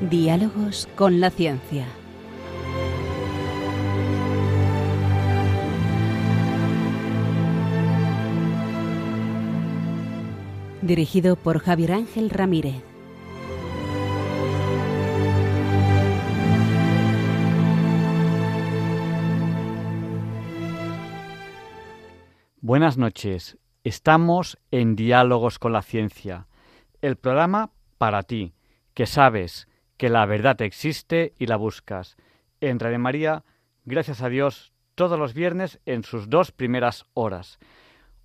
Diálogos con la ciencia. Dirigido por Javier Ángel Ramírez. Buenas noches. Estamos en Diálogos con la Ciencia, el programa para ti, que sabes que la verdad existe y la buscas. En Radio María, gracias a Dios, todos los viernes en sus dos primeras horas.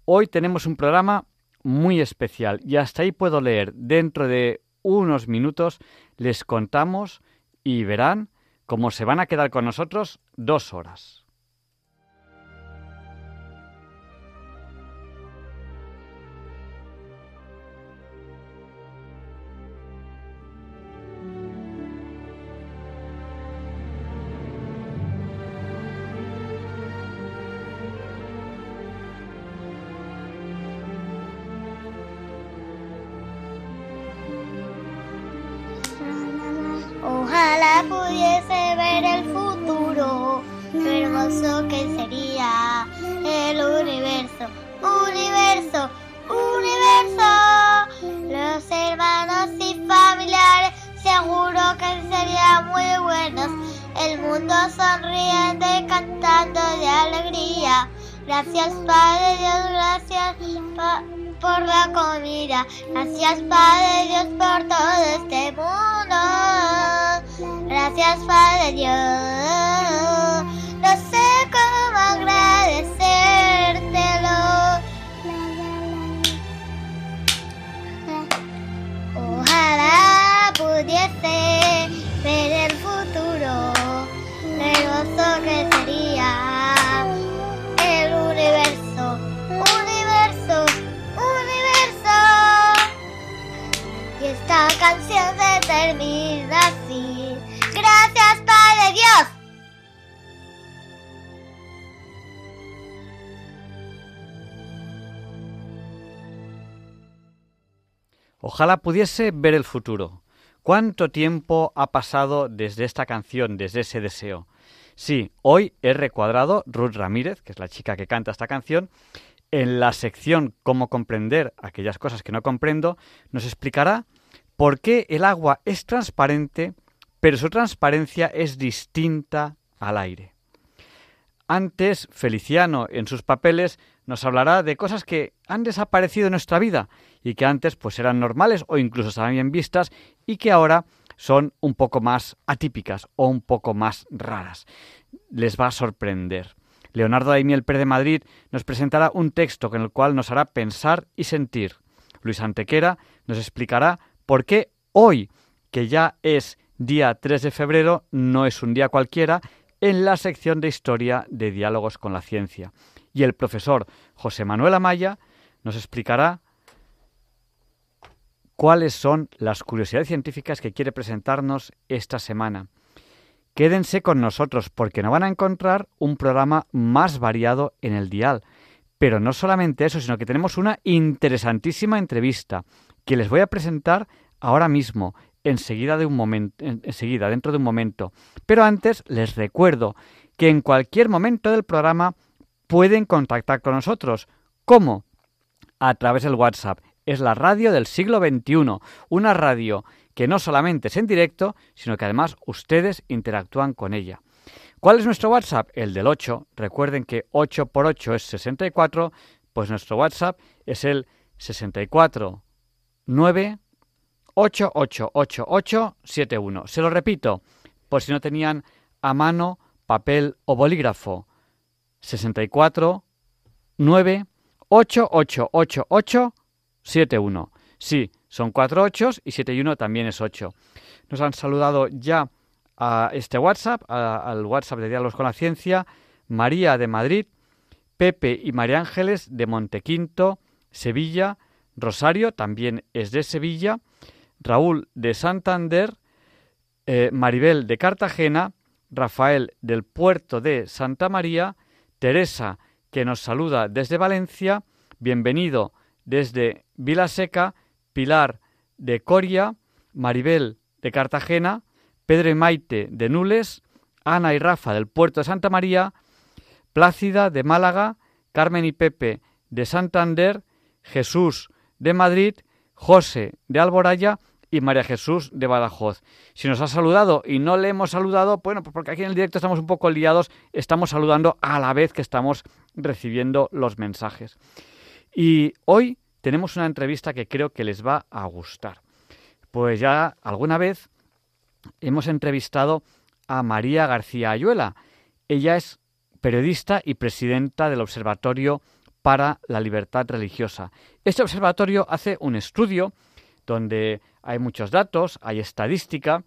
Hoy tenemos un programa muy especial y hasta ahí puedo leer. Dentro de unos minutos les contamos y verán cómo se van a quedar con nosotros dos horas. Ojalá pudiese ver el futuro. ¿Cuánto tiempo ha pasado desde esta canción, desde ese deseo? Sí, hoy he recuadrado Ruth Ramírez, que es la chica que canta esta canción, en la sección Cómo comprender aquellas cosas que no comprendo, nos explicará por qué el agua es transparente, pero su transparencia es distinta al aire. Antes, Feliciano, en sus papeles, nos hablará de cosas que han desaparecido en nuestra vida y que antes pues eran normales o incluso estaban bien vistas y que ahora son un poco más atípicas o un poco más raras. Les va a sorprender. Leonardo Daimiel Pérez de Madrid nos presentará un texto con el cual nos hará pensar y sentir. Luis Antequera nos explicará por qué hoy, que ya es día 3 de febrero, no es un día cualquiera, en la sección de historia de diálogos con la ciencia. Y el profesor José Manuel Amaya nos explicará cuáles son las curiosidades científicas que quiere presentarnos esta semana. Quédense con nosotros porque no van a encontrar un programa más variado en el dial. Pero no solamente eso, sino que tenemos una interesantísima entrevista que les voy a presentar ahora mismo, enseguida, de un momento, enseguida, dentro de un momento. Pero antes les recuerdo que en cualquier momento del programa pueden contactar con nosotros. ¿Cómo? A través del WhatsApp. Es la radio del siglo XXI, una radio que no solamente es en directo, sino que además ustedes interactúan con ella. ¿Cuál es nuestro WhatsApp? El del 8. Recuerden que 8 por 8 es 64, pues nuestro WhatsApp es el 64 9 888871. Se lo repito, por si no tenían a mano papel o bolígrafo. 64 9 888871. Sí, son cuatro ochos y siete y uno también es ocho. Nos han saludado ya a este WhatsApp, al WhatsApp de Diálogos con la Ciencia, María de Madrid, Pepe y María Ángeles de Montequinto, Sevilla, Rosario también es de Sevilla, Raúl de Santander, eh, Maribel de Cartagena, Rafael del puerto de Santa María, Teresa que nos saluda desde Valencia, bienvenido desde Vilaseca, Pilar de Coria, Maribel de Cartagena, Pedro y Maite de Nules, Ana y Rafa del puerto de Santa María, Plácida de Málaga, Carmen y Pepe de Santander, Jesús de Madrid, José de Alboraya y María Jesús de Badajoz. Si nos ha saludado y no le hemos saludado, bueno, pues porque aquí en el directo estamos un poco liados, estamos saludando a la vez que estamos recibiendo los mensajes. Y hoy tenemos una entrevista que creo que les va a gustar. Pues ya alguna vez hemos entrevistado a María García Ayuela. Ella es periodista y presidenta del Observatorio para la Libertad Religiosa. Este observatorio hace un estudio donde hay muchos datos, hay estadística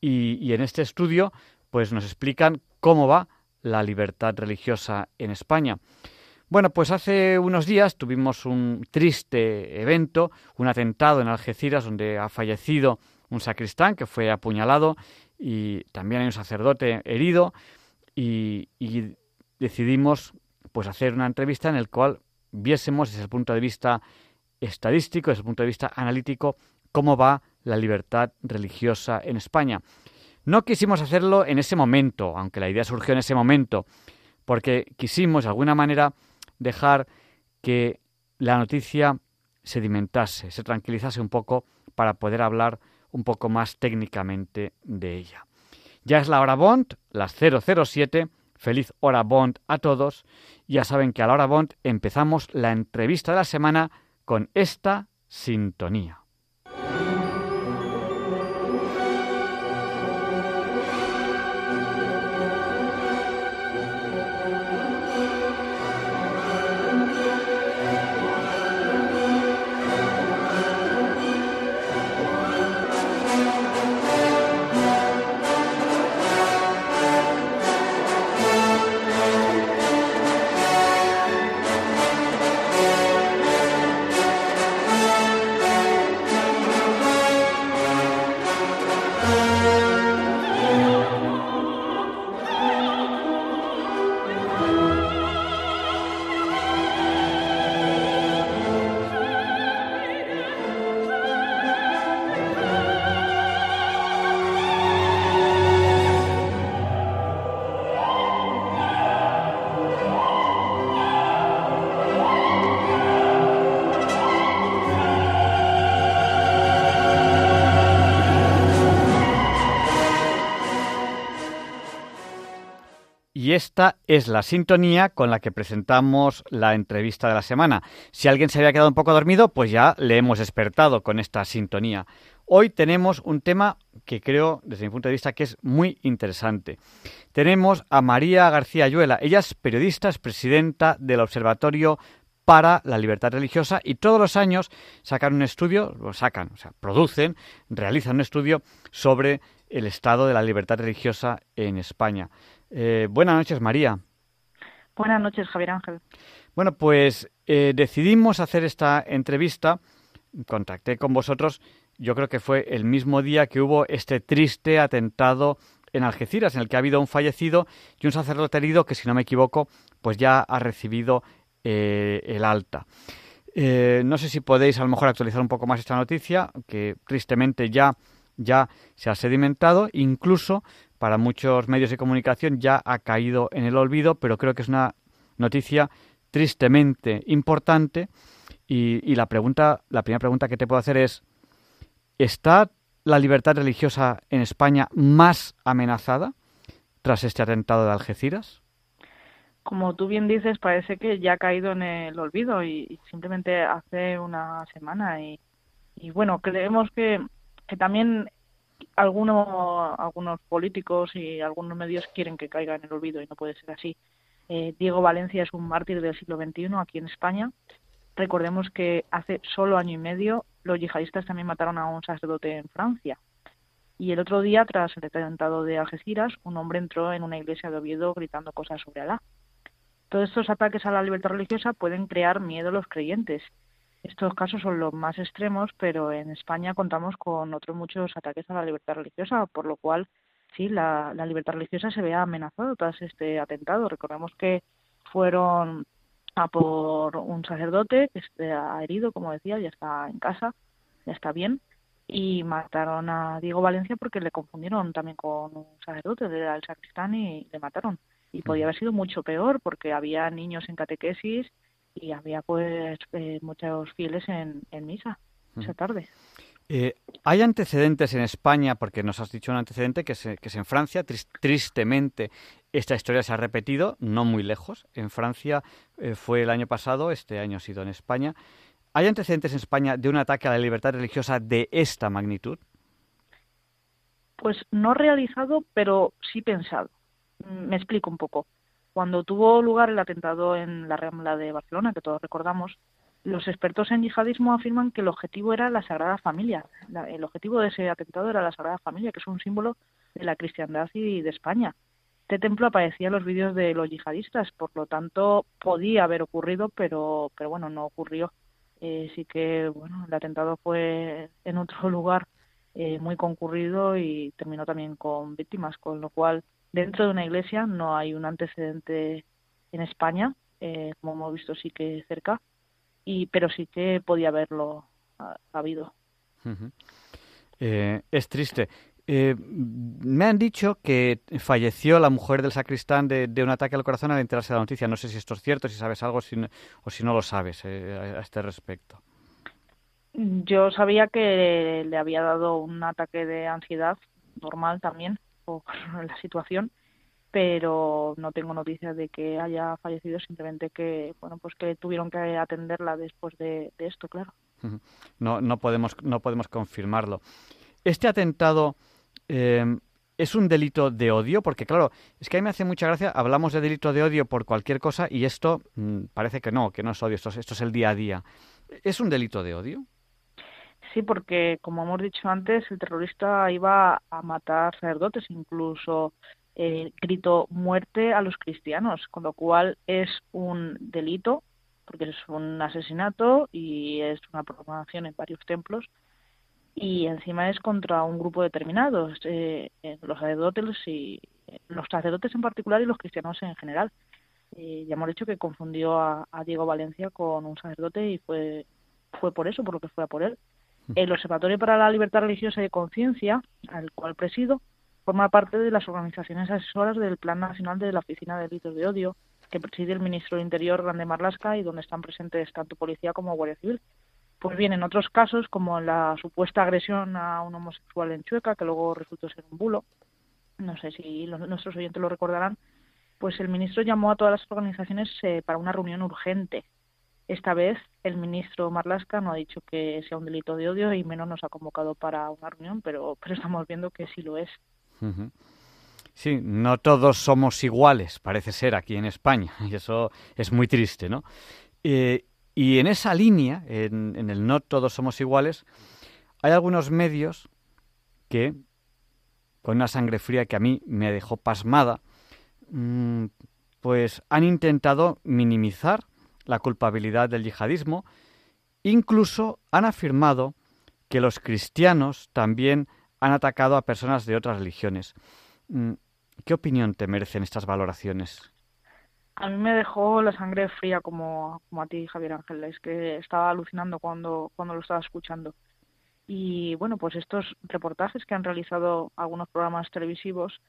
y, en este estudio pues nos explican cómo va la libertad religiosa en España. Bueno, pues hace unos días tuvimos un triste evento, un atentado en Algeciras donde ha fallecido un sacristán que fue apuñalado y también hay un sacerdote herido y, y decidimos pues hacer una entrevista en la cual viésemos desde el punto de vista estadístico, desde el punto de vista analítico, cómo va la libertad religiosa en España. No quisimos hacerlo en ese momento, aunque la idea surgió en ese momento, porque quisimos de alguna manera dejar que la noticia sedimentase, se tranquilizase un poco para poder hablar un poco más técnicamente de ella. Ya es la hora Bond, las 007, Feliz hora Bond a todos. Ya saben que a la hora Bond empezamos la entrevista de la semana con esta sintonía. Esta es la sintonía con la que presentamos la entrevista de la semana. Si alguien se había quedado un poco dormido, pues ya le hemos despertado con esta sintonía. Hoy tenemos un tema que creo, desde mi punto de vista, que es muy interesante. Tenemos a María García Ayuela. Ella es periodista, es presidenta del Observatorio para la libertad religiosa y todos los años sacan un estudio, lo sacan, o sea, producen, realizan un estudio sobre el estado de la libertad religiosa en España. Eh, buenas noches, María. Buenas noches, Javier Ángel. Bueno, pues eh, decidimos hacer esta entrevista, contacté con vosotros, yo creo que fue el mismo día que hubo este triste atentado en Algeciras, en el que ha habido un fallecido y un sacerdote herido que, si no me equivoco, pues ya ha recibido eh, el alta. no sé si podéis a lo mejor actualizar un poco más esta noticia, que tristemente ya, ya se ha sedimentado, incluso para muchos medios de comunicación ya ha caído en el olvido, pero creo que es una noticia tristemente importante. Y, la pregunta, la primera pregunta que te puedo hacer es: ¿está la libertad religiosa en España más amenazada tras este atentado de Algeciras? Como tú bien dices, parece que ya ha caído en el olvido y, simplemente hace una semana. Y, y bueno, creemos que, que también algunos, algunos políticos y algunos medios quieren que caiga en el olvido y no puede ser así. Eh, Diego Valencia es un mártir del siglo XXI aquí en España. Recordemos que hace solo año y medio los yihadistas también mataron a un sacerdote en Francia. Y el otro día, tras el atentado de Algeciras, un hombre entró en una iglesia de Oviedo gritando cosas sobre Alá. Todos estos ataques a la libertad religiosa pueden crear miedo a los creyentes estos casos son los más extremos, pero en España contamos con otros muchos ataques a la libertad religiosa, por lo cual sí, la, libertad religiosa se ve amenazada tras este atentado. Recordemos que fueron a por un sacerdote que ha herido, como decía, ya está en casa, ya está bien. y mataron a Diego Valencia porque le confundieron también con un sacerdote, era el sacristán y le mataron. Y podía haber sido mucho peor porque había niños en catequesis y había pues eh, muchos fieles en, en misa esa tarde. Eh, ¿Hay antecedentes en España? Porque nos has dicho un antecedente que es, que es en Francia. tristemente, esta historia se ha repetido, no muy lejos. En Francia eh, fue el año pasado, este año ha sido en España. ¿Hay antecedentes en España de un ataque a la libertad religiosa de esta magnitud? Pues no realizado, pero sí pensado. Mm, me explico un poco. Cuando tuvo lugar el atentado en la Rambla de Barcelona, que todos recordamos, los expertos en yihadismo afirman que el objetivo era la Sagrada Familia. el objetivo de ese atentado era la Sagrada Familia, que es un símbolo de la cristiandad y de España. Este templo aparecía en los vídeos de los yihadistas, por lo tanto podía haber ocurrido, pero, pero bueno, no ocurrió. Eh, sí que bueno, el atentado fue en otro lugar eh, muy concurrido y terminó también con víctimas, con lo cual dentro de una iglesia no hay un antecedente en España, eh, como hemos visto sí que cerca, y pero sí que podía haberlo habido. Eh, es triste. Eh, me han dicho que falleció la mujer del sacristán de, un ataque al corazón al enterarse de la noticia. No sé si esto es cierto, si sabes algo o si no lo sabes eh, a este respecto. Yo sabía que le había dado un ataque de ansiedad normal también por la situación pero no tengo noticias de que haya fallecido, simplemente que bueno pues que tuvieron que atenderla después de, esto, claro. No, no podemos no podemos confirmarlo. Este atentado em, es un delito de odio, porque claro, es que a mí me hace mucha gracia, hablamos de delito de odio por cualquier cosa y esto mm, parece que no, que no es odio, esto, esto es el día a día. ¿Es un delito de odio? Sí, porque como hemos dicho antes, el terrorista iba a matar sacerdotes, incluso eh, grito muerte a los cristianos, con lo cual es un delito, porque es un asesinato y es una profanación en varios templos, y encima es contra un grupo determinado, eh, los sacerdotes y los sacerdotes en particular y los cristianos en general. Eh, ya hemos dicho que confundió a, Diego Valencia con un sacerdote y fue fue por eso, por lo que fue a por él. El Observatorio para la Libertad Religiosa y de Conciencia, al cual presido, forma parte de las organizaciones asesoras del Plan Nacional de la Oficina de Delitos de Odio, que preside el ministro del Interior, Grande Marlasca, y donde están presentes tanto policía como Guardia Civil. Pues bien, en otros casos, como la supuesta agresión a un homosexual en Chueca, que luego resultó ser un bulo, no sé si nuestros oyentes lo recordarán, pues el ministro llamó a todas las organizaciones eh, para una reunión urgente. Esta vez el ministro Marlasca no ha dicho que sea un delito de odio y menos nos ha convocado para una reunión, pero, pero estamos viendo que sí lo es. Sí, no todos somos iguales, parece ser, aquí en España, y eso es muy triste, ¿no? Eh, y en esa línea, en, el no todos somos iguales, hay algunos medios que, con una sangre fría que a mí me dejó pasmada, mm, pues han intentado minimizar la culpabilidad del yihadismo, incluso han afirmado que los cristianos también han atacado a personas de otras religiones. Mm, ¿Qué opinión te merecen estas valoraciones? A mí me dejó la sangre fría como, como a ti, Javier Ángel. Es que estaba alucinando cuando, cuando lo estaba escuchando. Y bueno, pues estos reportajes que han realizado algunos programas televisivos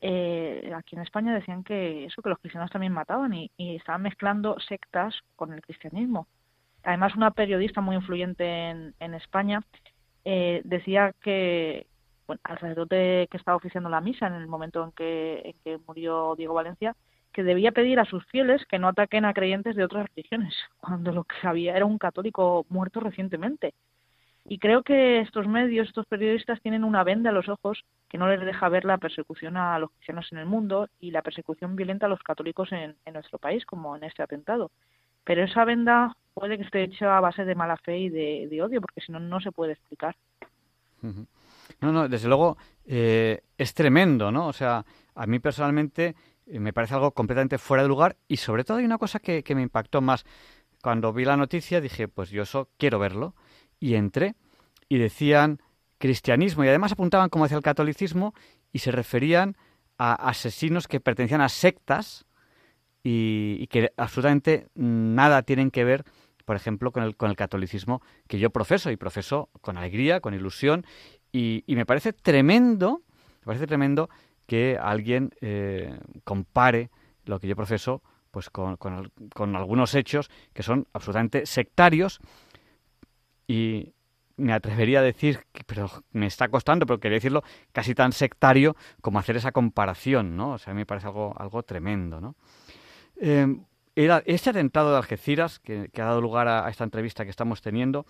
eh, aquí en España decían que eso, que los cristianos también mataban y, estaban mezclando sectas con el cristianismo. Además, una periodista muy influyente en, en España eh, decía que, bueno, al sacerdote que estaba oficiando la misa en el momento en que, en que murió Diego Valencia, que debía pedir a sus fieles que no ataquen a creyentes de otras religiones, cuando lo que había era un católico muerto recientemente. Y creo que estos medios, estos periodistas tienen una venda a los ojos que no les deja ver la persecución a los cristianos en el mundo y la persecución violenta a los católicos en, nuestro país, como en este atentado. Pero esa venda puede que esté hecha a base de mala fe y de, odio, porque si no, no se puede explicar. No, no, desde luego eh, es tremendo, ¿no? O sea, a mí personalmente eh, me parece algo completamente fuera de lugar y sobre todo hay una cosa que, me impactó más. Cuando vi la noticia dije, pues yo eso quiero verlo y entré y decían cristianismo y además apuntaban como hacia el catolicismo y se referían a asesinos que pertenecían a sectas y, y que absolutamente nada tienen que ver por ejemplo, con el, con el catolicismo que yo profeso y profeso con alegría, con ilusión y, me parece tremendo, me parece tremendo que alguien eh, compare lo que yo profeso pues con, con, algunos hechos que son absolutamente sectarios y me atrevería a decir, pero me está costando, pero quería decirlo, casi tan sectario como hacer esa comparación, ¿no? O sea, a mí me parece algo, algo tremendo, ¿no? Era este atentado de Algeciras, que, ha dado lugar a, esta entrevista que estamos teniendo,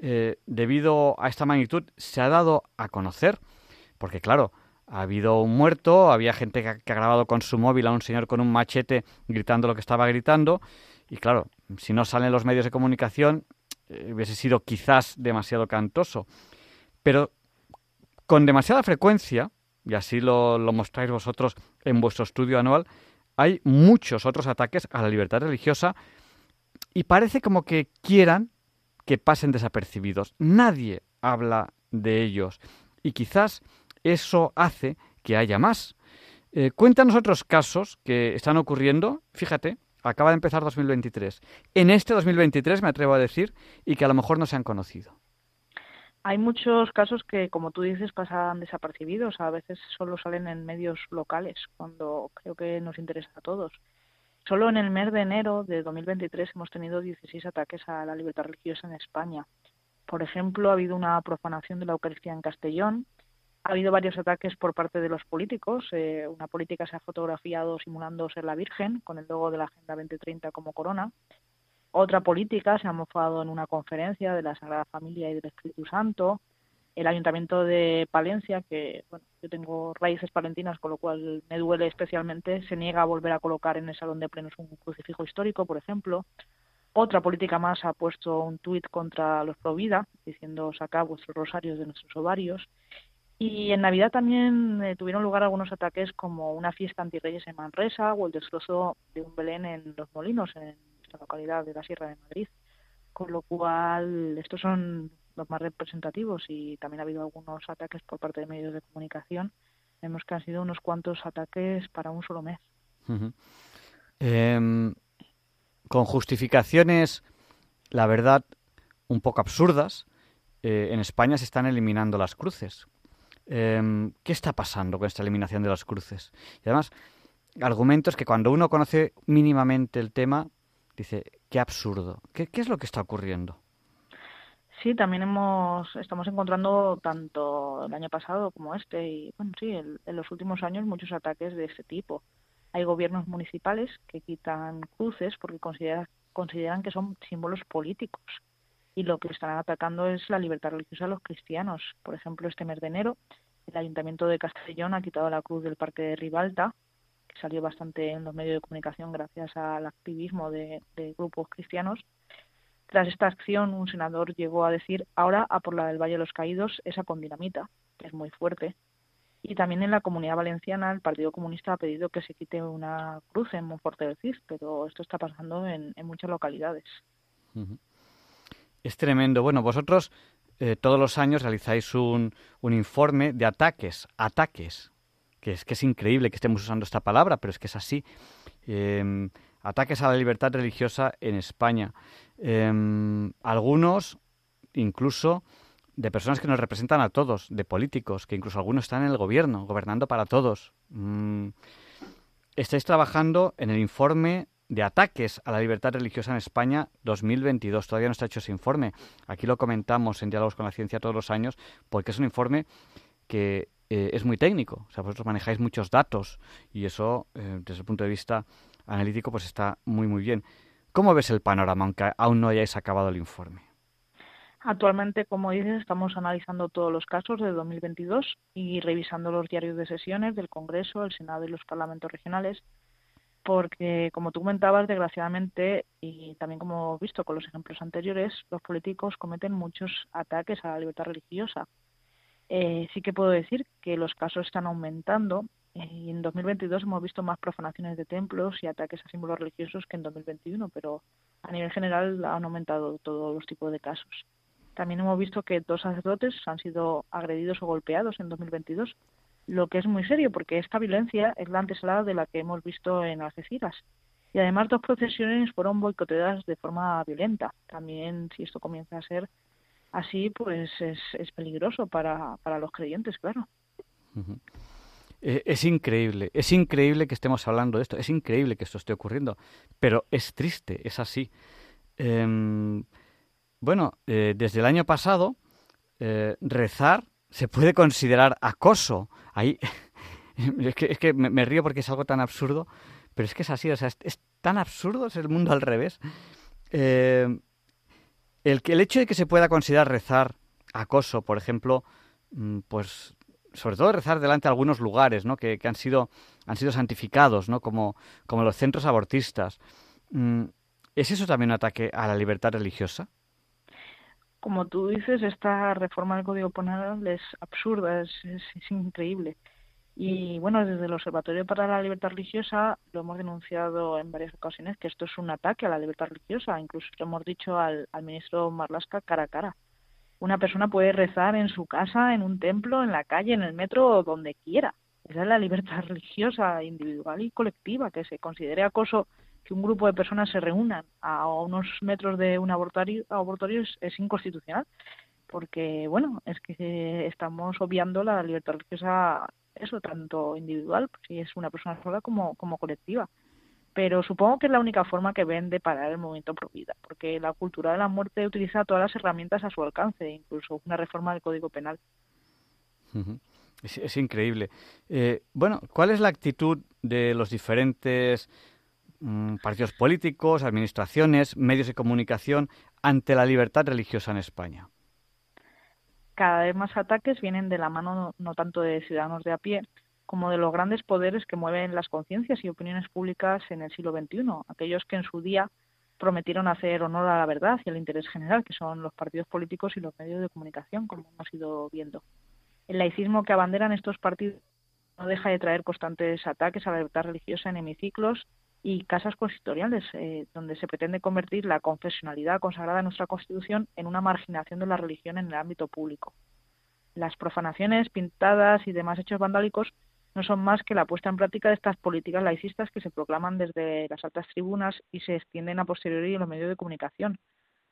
eh, debido a esta magnitud, se ha dado a conocer, porque claro, ha habido un muerto, había gente que ha, grabado con su móvil a un señor con un machete gritando lo que estaba gritando, y claro, si no salen los medios de comunicación, hubiese sido quizás demasiado cantoso. Pero con demasiada frecuencia, y así lo, lo mostráis vosotros en vuestro estudio anual, hay muchos otros ataques a la libertad religiosa y parece como que quieran que pasen desapercibidos. Nadie habla de ellos y quizás eso hace que haya más. Eh, cuéntanos otros casos que están ocurriendo, fíjate, acaba de empezar 2023. En este 2023 me atrevo a decir y que a lo mejor no se han conocido. Hay muchos casos que, como tú dices, pasan desapercibidos. A veces solo salen en medios locales, cuando creo que nos interesa a todos. Solo en el mes de enero de 2023 hemos tenido 16 ataques a la libertad religiosa en España. Por ejemplo, ha habido una profanación de la Eucaristía en Castellón, ha habido varios ataques por parte de los políticos. Eh, una política se ha fotografiado simulando ser la Virgen, con el logo de la Agenda 2030 como corona. Otra política se ha mofado en una conferencia de la Sagrada Familia y del Espíritu Santo. El Ayuntamiento de Palencia, que bueno, yo tengo raíces palentinas, con lo cual me duele especialmente, se niega a volver a colocar en el Salón de Plenos un crucifijo histórico, por ejemplo. Otra política más ha puesto un tuit contra los Provida, diciendo sacad vuestros rosarios de nuestros ovarios. Y en Navidad también eh, tuvieron lugar algunos ataques como una fiesta antirreyes en Manresa o el destrozo de un Belén en Los Molinos, en localidad de la Sierra de Madrid. Con lo cual, estos son los más representativos y también ha habido algunos ataques por parte de medios de comunicación. Vemos que han sido unos cuantos ataques para un solo mes. Em, con justificaciones, la verdad, un poco absurdas, eh, en España se están eliminando las cruces. Em, ¿Qué está pasando con esta eliminación de las cruces? Y además, argumentos que cuando uno conoce mínimamente el tema, dice, qué absurdo. ¿Qué, es lo que está ocurriendo? Sí, también hemos, estamos encontrando tanto el año pasado como este y, bueno, sí, en los últimos años muchos ataques de este tipo. Hay gobiernos municipales que quitan cruces porque consideran que son símbolos políticos y lo que están atacando es la libertad religiosa de los cristianos. Por ejemplo, este mes de enero, el Ayuntamiento de Castellón ha quitado la cruz del Parque de Ribalta salió bastante en los medios de comunicación gracias al activismo de, grupos cristianos. Tras esta acción, un senador llegó a decir, ahora a por la del Valle de los Caídos, esa con dinamita, que es muy fuerte. Y también en la Comunidad Valenciana el Partido Comunista ha pedido que se quite una cruz en Monforte del Cid, pero esto está pasando en, muchas localidades. Es tremendo. Bueno, vosotros eh, todos los años realizáis un, un informe de ataques, ataques que es que es increíble que estemos usando esta palabra, pero es que es así. Em, ataques a la libertad religiosa en España. Em, algunos, incluso, de personas que nos representan a todos, de políticos, que incluso algunos están en el gobierno, gobernando para todos. Mm, estáis trabajando en el informe de ataques a la libertad religiosa en España 2022. Todavía no está hecho ese informe. Aquí lo comentamos en Diálogos con la Ciencia todos los años porque es un informe que eh, es muy técnico. O sea, vosotros manejáis muchos datos y eso, eh, desde el punto de vista analítico, pues está muy, muy bien. ¿Cómo ves el panorama, aunque aún no hayáis acabado el informe? Actualmente, como dices, estamos analizando todos los casos de 2022 y revisando los diarios de sesiones del Congreso, el Senado y los parlamentos regionales, porque, como tú comentabas, desgraciadamente, y también como visto con los ejemplos anteriores, los políticos cometen muchos ataques a la libertad religiosa eh, sí que puedo decir que los casos están aumentando. Eh, y en 2022 hemos visto más profanaciones de templos y ataques a símbolos religiosos que en 2021, pero a nivel general han aumentado todos los tipos de casos. También hemos visto que dos sacerdotes han sido agredidos o golpeados en 2022, lo que es muy serio porque esta violencia es la antesala de la que hemos visto en Algeciras. Y además dos procesiones fueron boicoteadas de forma violenta. También si esto comienza a ser así, pues es, es peligroso para, para los creyentes, claro. Eh, es increíble, es increíble que estemos hablando de esto, es increíble que esto esté ocurriendo, pero es triste, es así. Em, bueno, eh, desde el año pasado, eh, rezar se puede considerar acoso. Ahí, es que, es que me, río porque es algo tan absurdo, pero es que es así, o sea, es, tan absurdo, es el mundo al revés. el, el hecho de que se pueda considerar rezar acoso, por ejemplo, mm, pues sobre todo rezar delante de algunos lugares ¿no? que, han, sido, han sido santificados, ¿no? como, como los centros abortistas. Mm, ¿Es eso también un ataque a la libertad religiosa? Como tú dices, esta reforma del Código Penal es absurda, es, es, increíble. Y bueno, desde el Observatorio para la Libertad Religiosa lo hemos denunciado en varias ocasiones que esto es un ataque a la libertad religiosa. Incluso lo hemos dicho al, al ministro Marlasca cara a cara una persona puede rezar en su casa, en un templo, en la calle, en el metro o donde quiera. Esa es la libertad religiosa individual y colectiva, que se considere acoso que un grupo de personas se reúnan a unos metros de un abortorio, abortorio es, inconstitucional, porque, bueno, es que estamos obviando la libertad religiosa, eso, tanto individual, si es una persona sola, como, como colectiva pero supongo que es la única forma que ven de parar el movimiento pro porque la cultura de la muerte utiliza todas las herramientas a su alcance, incluso una reforma del Código Penal. es, increíble. Eh, bueno, ¿cuál es la actitud de los diferentes mm, partidos políticos, administraciones, medios de comunicación ante la libertad religiosa en España? Cada vez más ataques vienen de la mano no tanto de ciudadanos de a pie, como de los grandes poderes que mueven las conciencias y opiniones públicas en el siglo XXI, aquellos que en su día prometieron hacer honor a la verdad y al interés general, que son los partidos políticos y los medios de comunicación, como hemos ido viendo. El laicismo que abanderan estos partidos no deja de traer constantes ataques a la libertad religiosa en hemiciclos y casas consistoriales, eh, donde se pretende convertir la confesionalidad consagrada en nuestra Constitución en una marginación de la religión en el ámbito público. Las profanaciones, pintadas y demás hechos vandálicos no son más que la puesta en práctica de estas políticas laicistas que se proclaman desde las altas tribunas y se extienden a posteriori en los medios de comunicación.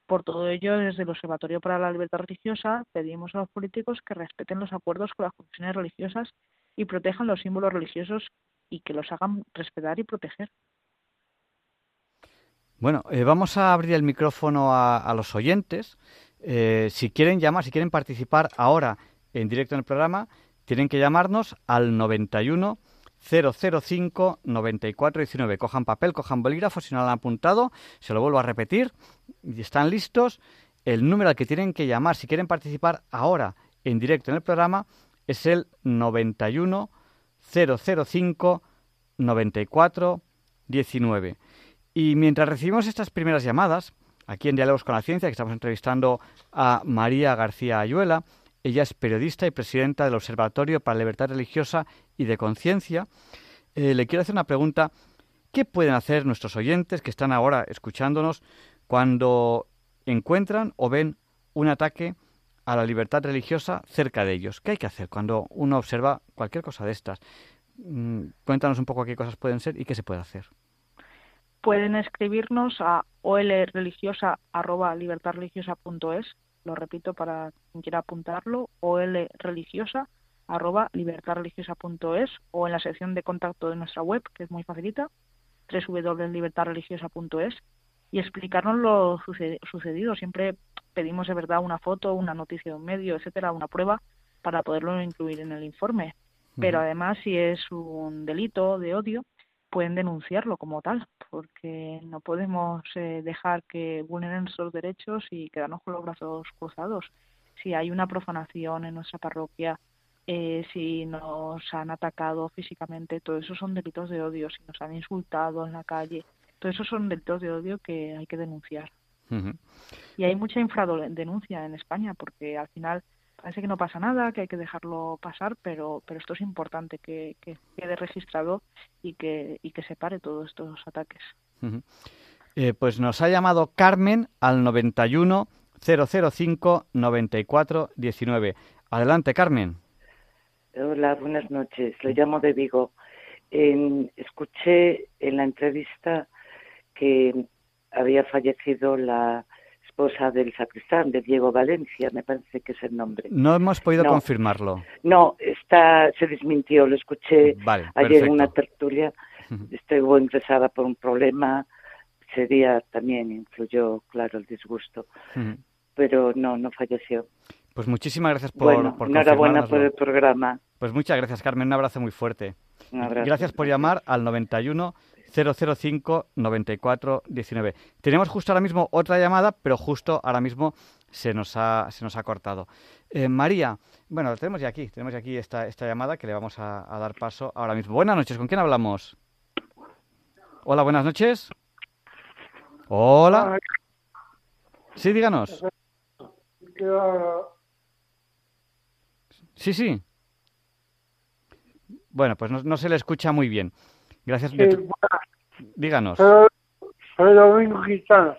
Por todo ello, desde el Observatorio para la Libertad Religiosa pedimos a los políticos que respeten los acuerdos con las confesiones religiosas y protejan los símbolos religiosos y que los hagan respetar y proteger. Bueno, eh, vamos a abrir el micrófono a, los oyentes. Eh, si quieren llamar, si quieren participar ahora en directo en el programa, tienen que llamarnos al 91 005 9419. Cojan papel, cojan bolígrafo, si no lo han apuntado, se lo vuelvo a repetir. Están listos. El número al que tienen que llamar si quieren participar ahora en directo en el programa es el 91 005 94 19. Y mientras recibimos estas primeras llamadas, aquí en Diálogos con la Ciencia, que estamos entrevistando a María García Ayuela, ella es periodista y presidenta del Observatorio para la Libertad Religiosa y de Conciencia. Eh, le quiero hacer una pregunta. ¿Qué pueden hacer nuestros oyentes que están ahora escuchándonos cuando encuentran o ven un ataque a la libertad religiosa cerca de ellos? ¿Qué hay que hacer cuando uno observa cualquier cosa de estas? Mm, cuéntanos un poco qué cosas pueden ser y qué se puede hacer. Pueden escribirnos a olreligiosa.libertadreligiosa.es lo repito para quien quiera apuntarlo, olreligiosa arroba libertadreligiosa.es o en la sección de contacto de nuestra web, que es muy facilita, www.libertadreligiosa.es y explicarnos lo sucedido. Siempre pedimos de verdad una foto, una noticia de un medio, etcétera, una prueba para poderlo incluir en el informe. Pero además, si es un delito de odio, pueden denunciarlo como tal, porque no podemos eh, dejar que vulneren nuestros derechos y quedarnos con los brazos cruzados. Si hay una profanación en nuestra parroquia, eh, si nos han atacado físicamente, todo eso son delitos de odio, si nos han insultado en la calle, todo eso son delitos de odio que hay que denunciar. Y hay mucha infradenuncia en España, porque al final parece que no pasa nada, que hay que dejarlo pasar, pero, pero esto es importante que, quede registrado y que, y que se pare todos estos ataques. Eh, pues nos ha llamado Carmen al 91 005 94 19. Adelante, Carmen. Hola, buenas noches. Le llamo de Vigo. escuché en la entrevista que había fallecido la esposa del sacristán, de Diego Valencia, me parece que es el nombre. No hemos podido No. confirmarlo. No, está, se desmintió, lo escuché Vale, ayer en una tertulia. Estuvo ingresada por un problema, ese día también influyó, claro, el disgusto, pero no, no falleció. Pues muchísimas gracias por, bueno, por enhorabuena por el programa. Pues muchas gracias, Carmen. Un abrazo muy fuerte. Un abrazo. Gracias por llamar al 91 005 94 19. Tenemos justo ahora mismo otra llamada, pero justo ahora mismo se nos ha, se nos ha cortado. Eh, María, bueno, tenemos ya aquí, tenemos ya aquí esta, esta llamada que le vamos a, a dar paso ahora mismo. Buenas noches, ¿con quién hablamos? Hola, buenas noches. Hola. Sí, díganos. Sí, sí. Bueno, pues no, no se le escucha muy bien. Gracias. tu- Díganos. Soy Domingo Quintana.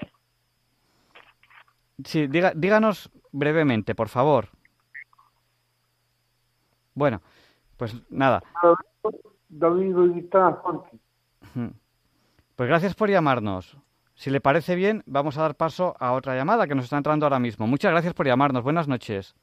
Sí, diga- díganos brevemente, por favor. Bueno, pues nada. Domingo Quintana Fonte. Pues gracias por llamarnos. Si le parece bien, vamos a dar paso a otra llamada que nos está entrando ahora mismo. Muchas gracias por llamarnos. Buenas noches.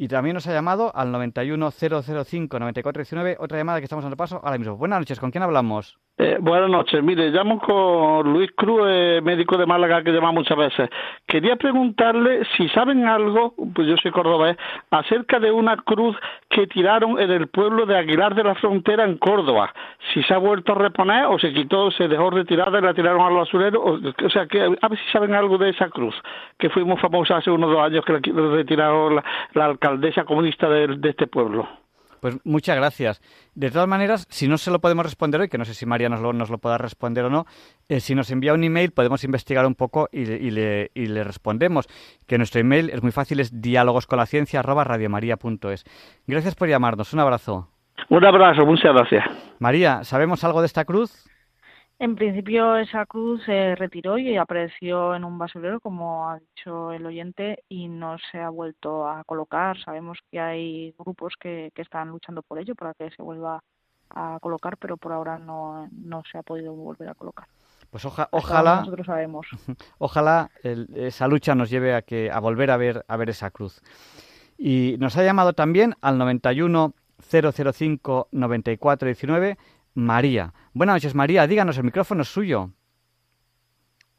Y también nos ha llamado al 91005-9419, otra llamada que estamos dando paso ahora mismo. Buenas noches, ¿con quién hablamos? Eh, buenas noches. Mire, llamo con Luis Cruz, eh, médico de Málaga que llama muchas veces. Quería preguntarle si saben algo, pues yo soy cordobés, acerca de una cruz que tiraron en el pueblo de Aguilar de la Frontera en Córdoba. Si se ha vuelto a reponer o se quitó, se dejó retirada y la tiraron al basurero. O, o sea, que a ver si saben algo de esa cruz, que fuimos famosa hace unos dos años que la retiraron la, la alcaldesa comunista de- de este pueblo. Pues muchas gracias. De todas maneras, si no se lo podemos responder hoy, que no sé si María nos lo, nos lo pueda responder o no, eh, si nos envía un email podemos investigar un poco y, le- y le, y le respondemos. Que nuestro email es muy fácil, es diálogosconlaciencia@radiomaria.es. Gracias por llamarnos. Un abrazo. Un abrazo, muchas gracias. María, ¿sabemos algo de esta cruz? En principio esa cruz se retiró y apareció en un basurero, como ha dicho el oyente, y no se ha vuelto a colocar. Sabemos que hay grupos que, que están luchando por ello, para que se vuelva a colocar, pero por ahora no, no se ha podido volver a colocar. Pues oja- Hasta ojalá, Nosotros sabemos. ojalá el- esa lucha nos lleve a que a volver a ver a ver esa cruz. Y nos ha llamado también al 91 005 94 19 María. Buenas noches, María. Díganos, el micrófono es suyo.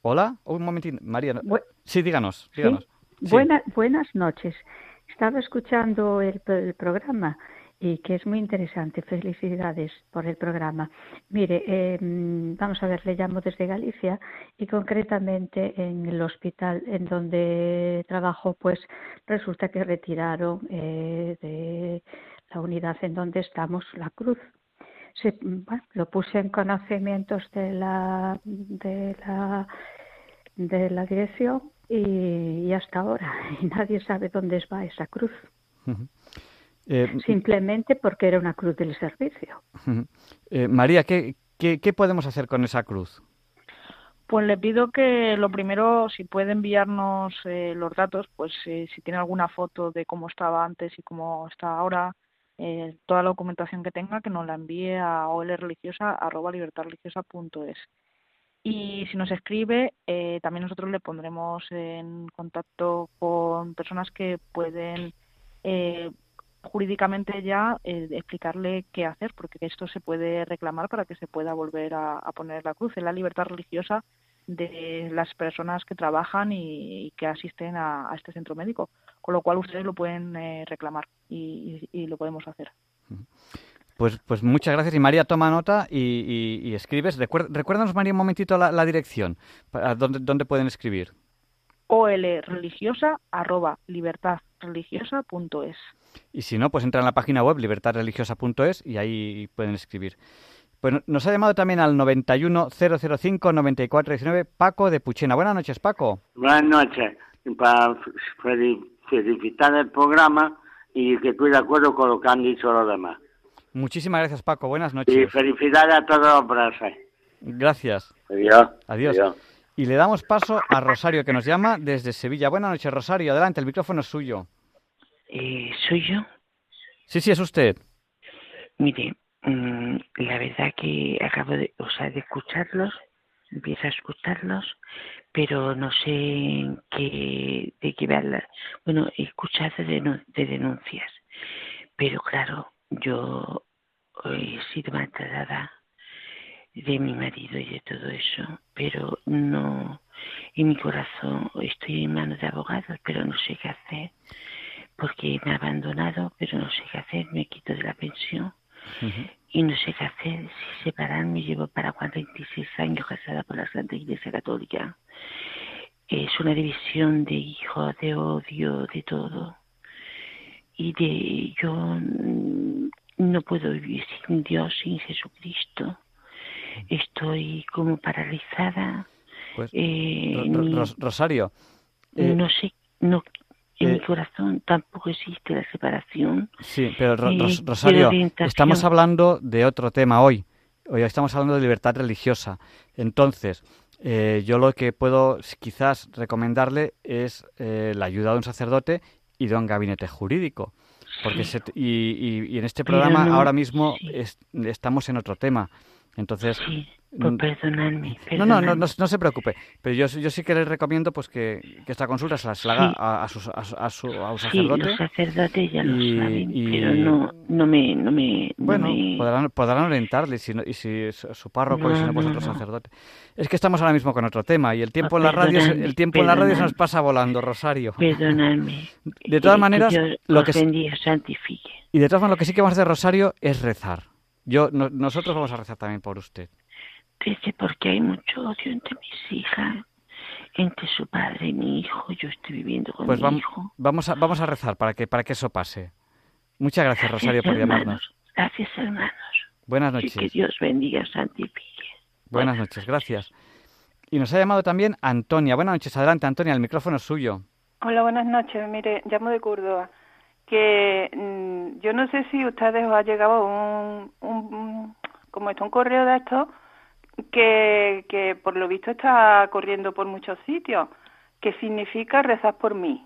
Hola, un momentín, María. Bu- Sí, díganos, díganos. Sí. buena- buenas noches. Estaba escuchando el, el programa y que es muy interesante. Felicidades por el programa. Mire, eh, vamos a ver, le llamo desde Galicia y concretamente en el hospital en donde trabajo, pues resulta que retiraron eh, de la unidad en donde estamos la cruz. Se- bueno, lo puse en conocimientos de la de la de la dirección y, y hasta ahora y nadie sabe dónde va esa cruz. Eh, simplemente porque era una cruz del servicio. Eh, María, ¿qué, qué, qué podemos hacer con esa cruz? Pues le pido que lo primero, si puede enviarnos eh, los datos, pues eh, si tiene alguna foto de cómo estaba antes y cómo está ahora, eh, toda la documentación que tenga, que nos la envíe a olreligiosa.libertadreligiosa.es. Y si nos escribe, eh, también nosotros le pondremos en contacto con personas que pueden eh, jurídicamente ya eh, explicarle qué hacer, porque esto se puede reclamar para que se pueda volver a, poner la cruz. Es la libertad religiosa de las personas que trabajan y, y que asisten a, a este centro médico, con lo cual ustedes lo pueden eh, reclamar y, y- y lo podemos hacer. Pues, pues muchas gracias. Y María toma nota y, escribes. Recuer- recuérdanos, María, un momentito la, la dirección. ¿A dónde, dónde pueden escribir? olreligiosa arroba libertadreligiosa.es. Y si no, pues entra en la página web libertadreligiosa.es y ahí pueden escribir. Pues no- nos ha llamado también al 91005 9419 Paco de Puchena. Buenas noches, Paco. Buenas noches. Para fel- felicitar el programa y que estoy de acuerdo con lo que han dicho los demás. Muchísimas gracias, Paco. Buenas Y noches. felicidades a todos los brazos. Gracias. Adiós. Adiós. Y le damos paso a Rosario, que nos llama desde Sevilla. Buenas noches, Rosario. Adelante, el micrófono es suyo. Eh, ¿Soy yo? Sí, sí, es usted. Mire, la verdad que acabo de, o sea, de escucharlos empiezo a escucharlos, pero no sé qué, de qué hablar. Bueno, he escuchado de, de denuncias, pero claro, yo he sido maltratada de mi marido y de todo eso, pero no, en mi corazón estoy en manos de abogados, pero no sé qué hacer, porque me ha abandonado, pero no sé qué hacer, me quito de la pensión y no sé qué hacer, si separarme, llevo para 46 años casada por la Santa Iglesia Católica. Es una división de hijos, de odio, de todo. Y de yo no puedo vivir sin Dios, sin Jesucristo. Estoy como paralizada. Pues, eh, ni- Rosario, eh, no sé, no, en eh, mi corazón tampoco existe la separación. Sí, pero Ro- Eh, Rosario, estamos hablando de otro tema hoy. Hoy estamos hablando de libertad religiosa. Entonces, eh, yo lo que puedo quizás recomendarle es eh, la ayuda de un sacerdote y de un gabinete jurídico. Porque se y, y- y en este programa no- ahora mismo es- estamos en otro tema. Entonces, Por perdonarme, no, no, no, no, no se preocupe. Pero yo, yo sí que le recomiendo pues que, que esta consulta se la, se la haga Sí. a, a su, a, a su- a un Sí, sacerdote. los sacerdotes ya lo y- saben, y- pero no, no me, no me, no Bueno, me- podrán, podrán orientarle y si, no- y si su párroco y si No, no, pues no, otro no. sacerdote. Es que estamos ahora mismo con otro tema y el tiempo en la radio se- perdonadme, el tiempo en la radio se nos pasa volando, Rosario. Perdonadme. De todas Eh, que maneras, Dios lo que santifique. y de todas maneras lo que sí que vamos a hacer Rosario es rezar. Yo no- nosotros vamos a rezar también por usted. Dice, porque hay mucho odio entre mis hijas, entre su padre y mi hijo. Yo estoy viviendo con Pues mi vam- hijo. vamos a vamos a rezar para que para que eso pase. Muchas gracias, Rosario por hermanos. llamarnos. Gracias, hermanos. Buenas Y noches. que Dios bendiga, santifique. Buenas noches, gracias. Y nos ha llamado también Antonia. Buenas noches, adelante Antonia, el micrófono es suyo. Hola, buenas noches. Mire, llamo de Córdoba. Que mm, yo no sé si a ustedes os ha llegado un, un, un- como esto, un correo de estos que, que por lo visto está corriendo por muchos sitios, que significa rezar por mí.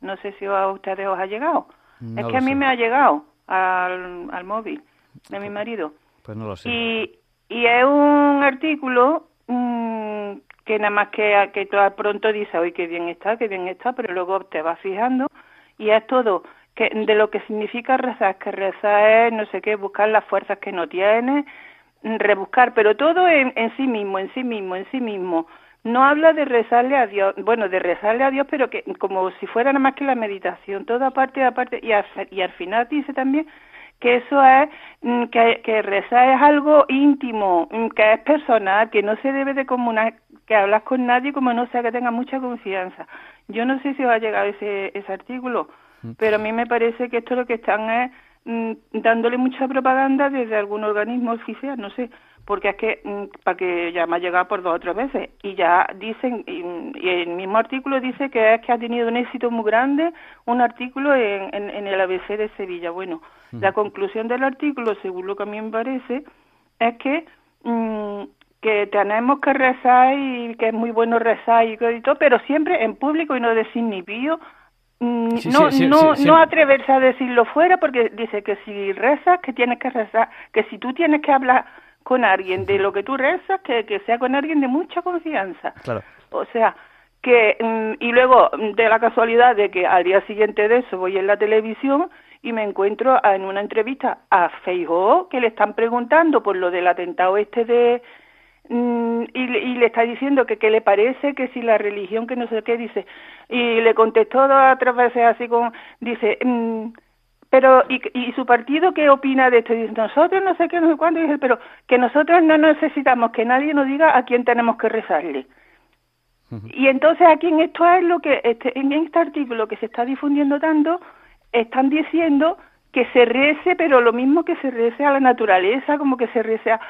No sé si a ustedes os ha llegado. No es que a mí sé. me ha llegado al, al móvil de mi marido. Pues no lo sé. Y, y es un artículo mm, que nada más que, que pronto dices, oye, qué bien está, qué bien está, pero luego te vas fijando y es todo que de lo que significa rezar, que rezar es, no sé qué, buscar las fuerzas que no tienes, rebuscar, pero todo en, en sí mismo, en sí mismo, en sí mismo. No habla de rezarle a Dios, bueno, de rezarle a Dios, pero que como si fuera nada más que la meditación, toda parte, aparte, y al, y al final dice también que eso es mm, que, que rezar es algo íntimo, mm, que es personal, que no se debe de comunar, que hablas con nadie como no sea que tenga mucha confianza. Yo no sé si os ha llegado ese, ese artículo, pero a mí me parece que esto lo que están es mm, dándole mucha propaganda desde algún organismo oficial, no sé, porque es que mm, para que ya me ha llegado por dos o tres veces y ya dicen y, y el mismo artículo dice que es que ha tenido un éxito muy grande un artículo en, en, en el ABC de Sevilla. Bueno, la conclusión del artículo, según lo que a mí me parece, es que mm, que tenemos que rezar y que es muy bueno rezar y, todo, pero siempre en público y no decir ni pío, Sí, no, sí, sí, no, no atreverse a decirlo fuera porque dice que si rezas, que tienes que rezar, que si tú tienes que hablar con alguien de lo que tú rezas, que, que sea con alguien de mucha confianza. Claro. O sea, que, mm, y luego mm, de la casualidad de que al día siguiente de eso voy en la televisión y me encuentro en una entrevista a Feijóo que le están preguntando por lo del atentado este de mm, y, le- y le está diciendo que qué le parece que si la religión que no sé qué dice y le contestó dos o tres veces así como dice mm, pero ¿y, y su partido qué opina de esto? Y dice, nosotros no sé qué, no sé cuánto, y dice, pero que nosotros no necesitamos que nadie nos diga a quién tenemos que rezarle. Y entonces aquí en esto es lo que, este, en este artículo que se está difundiendo tanto, están diciendo que se rece, pero lo mismo que se rece a la naturaleza, como que se rece a...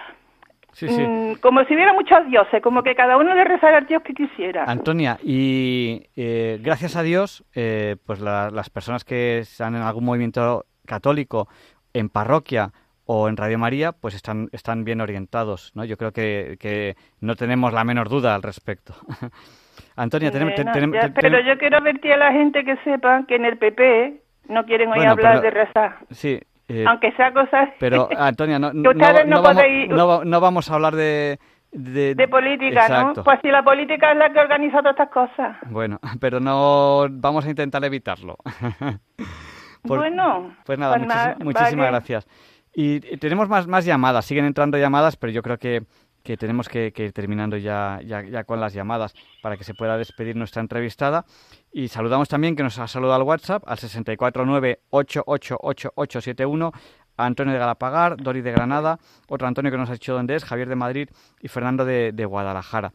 Sí, sí. mm, como si hubiera muchos dioses, como que cada uno le rezara al dios que quisiera. Antonia, y eh, gracias a Dios, eh, pues la- las personas que están en algún movimiento católico, en parroquia o en Radio María, pues están, están bien orientados, ¿no? Yo creo que, que no tenemos la menor duda al respecto. Antonia, tenemos... ya, pero yo quiero advertir a la gente que sepa que en el PP no quieren oír Bueno, hablar pero- de rezar, Sí. Eh, aunque sea cosas... pero, Antonia, no, que ustedes no, vamos, podéis... no va- no vamos a hablar de, de, De política, Exacto. ¿no? Pues si la política es la que organiza todas estas cosas. Bueno, pero no vamos a intentar evitarlo. Por- Bueno, Pues nada, pues muchis- nada, muchísimas vale. gracias. Y eh, tenemos más, más llamadas, siguen entrando llamadas, pero yo creo que, que tenemos que, ir terminando ya, ya, con las llamadas para que se pueda despedir nuestra entrevistada. Y saludamos también que nos ha saludado al WhatsApp al 649-888871 a Antonio de Galapagar, Dori de Granada, otro Antonio que nos ha dicho dónde es, Javier de Madrid y Fernando de, de Guadalajara.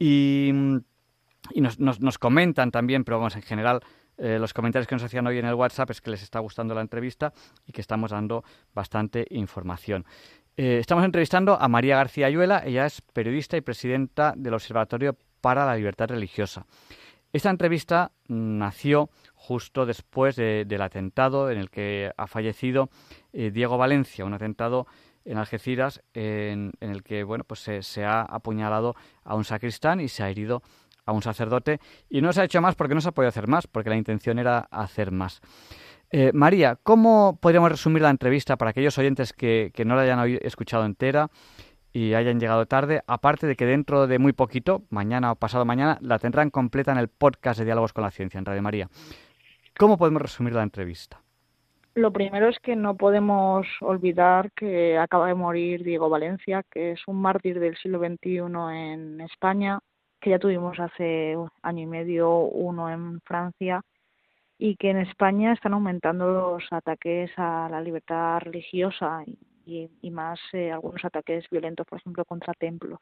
Y, y nos, nos, nos comentan también, pero vamos, en general, eh, los comentarios que nos hacían hoy en el WhatsApp es que les está gustando la entrevista y que estamos dando bastante información. Eh, estamos entrevistando a María García Ayuela, ella es periodista y presidenta del Observatorio para la Libertad Religiosa. Esta entrevista mm, nació justo después de- del atentado en el que ha fallecido eh, Diego Valencia, un atentado en Algeciras en, en el que bueno pues se, se ha apuñalado a un sacristán y se ha herido a un sacerdote y no se ha hecho más porque no se ha podido hacer más porque la intención era hacer más. Eh, María, ¿cómo podríamos resumir la entrevista para aquellos oyentes que, que no la hayan escuchado entera y hayan llegado tarde? Aparte de que dentro de muy poquito, mañana o pasado mañana, la tendrán completa en el podcast de Diálogos con la Ciencia en Radio María. ¿Cómo podemos resumir la entrevista? Lo primero es que no podemos olvidar que acaba de morir Diego Valencia, que es un mártir del siglo XXI en España, que ya tuvimos hace año y medio uno en Francia, y que en España están aumentando los ataques a la libertad religiosa y, más eh, algunos ataques violentos, por ejemplo, contra templos.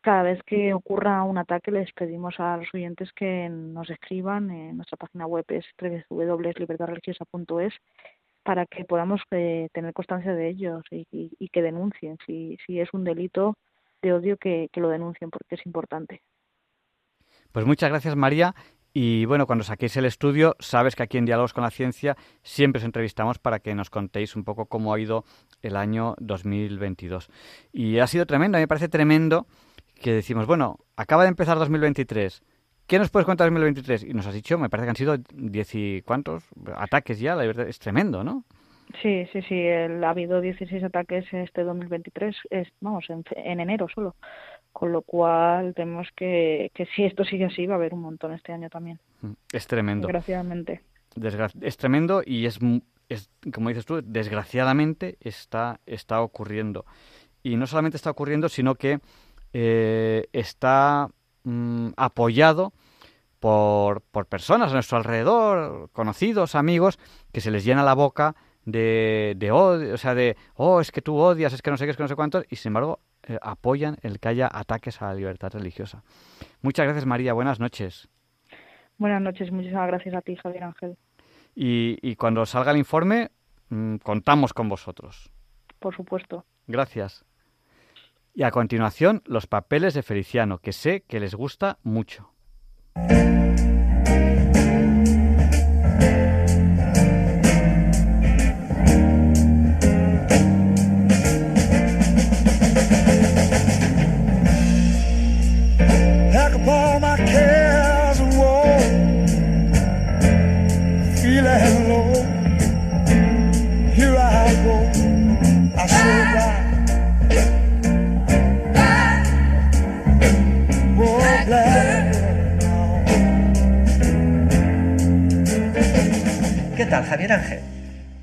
Cada vez que ocurra un ataque les pedimos a los oyentes que nos escriban, en nuestra página web es www.libertadreligiosa.es para que podamos eh, tener constancia de ellos y, que denuncien. Si, es un delito de odio, que lo denuncien porque es importante. Pues muchas gracias, María. Y bueno, cuando saquéis el estudio, sabes que aquí en Diálogos con la Ciencia siempre os entrevistamos para que nos contéis un poco cómo ha ido el año 2022. Y ha sido tremendo, a mí me parece tremendo que decimos, bueno, acaba de empezar 2023. ¿Qué nos puedes contar de 2023? Y nos has dicho, me parece que han sido diez y cuántos ataques ya, la verdad, es tremendo, ¿no? Sí, sí, sí. el- ha habido 16 ataques este 2023, es, vamos, en enero solo. Con lo cual, tenemos que, que si esto sigue así, va a haber un montón este año también, Es tremendo. desgraciadamente. Desgra- es tremendo y es, es, como dices tú, desgraciadamente está, está ocurriendo. Y no solamente está ocurriendo, sino que eh, está mm, apoyado por, por personas a nuestro alrededor, conocidos, amigos, que se les llena la boca de, de odio, o sea, de, oh, es que tú odias, es que no sé qué, es que no sé cuántos, y sin embargo eh, apoyan el que haya ataques a la libertad religiosa. Muchas gracias, María. Buenas noches. Buenas noches, muchísimas gracias a ti, Javier Ángel, Y, y cuando salga el informe, mm, contamos con vosotros. por supuesto. Gracias. Y a continuación, los papeles de Feliciano, que sé que les gusta mucho. Javier Ángel?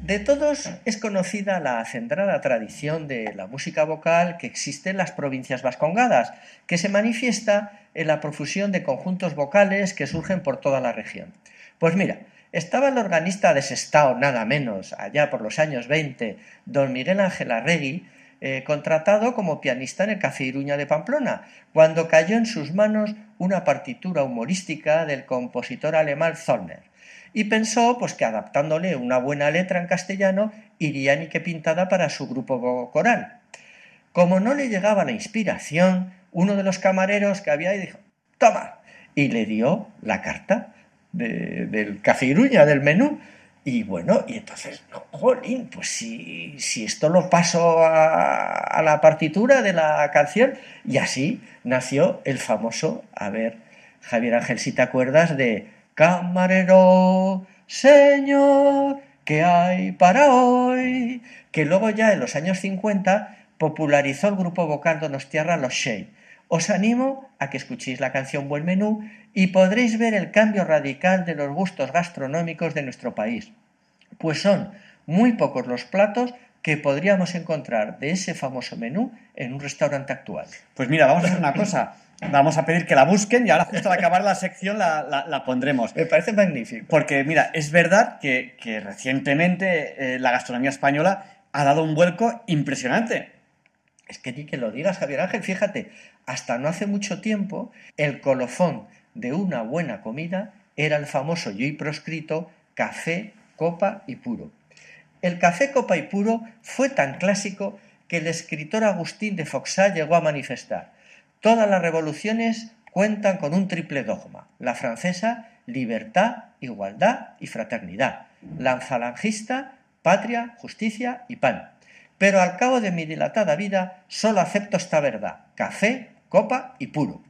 De todos es conocida la acendrada tradición de la música vocal que existe en las provincias vascongadas, que se manifiesta en la profusión de conjuntos vocales que surgen por toda la región. Pues mira, estaba el organista de Sestao, nada menos, allá por los años 20, don Miguel Ángel Arregui, eh, contratado como pianista en el Café Iruña de Pamplona, cuando cayó en sus manos una partitura humorística del compositor alemán Zollner y pensó pues que adaptándole una buena letra en castellano iría ni que pintada para su grupo coral. Como no le llegaba la inspiración, uno de los camareros que había ahí dijo, toma, y le dio la carta de- del café Iruña, del menú. Y bueno, y entonces, jolín, pues si, si esto lo paso a, a la partitura de la canción, y así nació el famoso, a ver, Javier Ángel, si te acuerdas de Camarero, señor, ¿qué hay para hoy? Que luego ya en los años 50 popularizó el grupo vocal donostiarra Los Shea. Os animo a que escuchéis la canción Buen Menú y podréis ver el cambio radical de los gustos gastronómicos de nuestro país, pues son muy pocos los platos que podríamos encontrar de ese famoso menú en un restaurante actual. Pues mira, vamos a hacer una cosa. Vamos a pedir que la busquen y ahora justo al acabar la sección la, la- la pondremos. Me parece magnífico. Porque mira, es verdad que, que recientemente eh, la gastronomía española ha dado un vuelco impresionante. Es que ni que lo digas, Javier Ángel, fíjate, hasta no hace mucho tiempo el colofón de una buena comida era el famoso y hoy proscrito café, copa y puro. El café, copa y puro fue tan clásico que el escritor Agustín de Foxá llegó a manifestar todas las revoluciones cuentan con un triple dogma. La francesa, libertad, igualdad y fraternidad. La falangista, patria, justicia y pan. Pero al cabo de mi dilatada vida solo acepto esta verdad, café, copa y puro.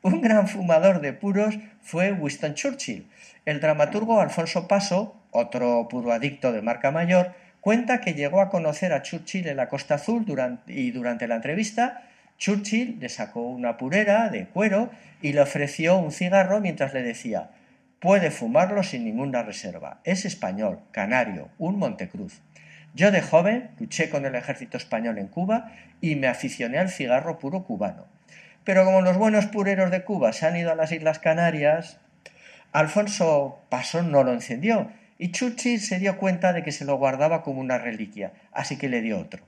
Un gran fumador de puros fue Winston Churchill. El dramaturgo Alfonso Paso, otro puro adicto de marca mayor, cuenta que llegó a conocer a Churchill en la Costa Azul y durante la entrevista Churchill le sacó una purera de cuero y le ofreció un cigarro mientras le decía puede fumarlo sin ninguna reserva. Es español, canario, un Montecruz. Yo de joven luché con el ejército español en Cuba y me aficioné al cigarro puro cubano. Pero como los buenos pureros de Cuba se han ido a las Islas Canarias, Alfonso Pasón no lo encendió y Churchill se dio cuenta de que se lo guardaba como una reliquia, así que le dio otro.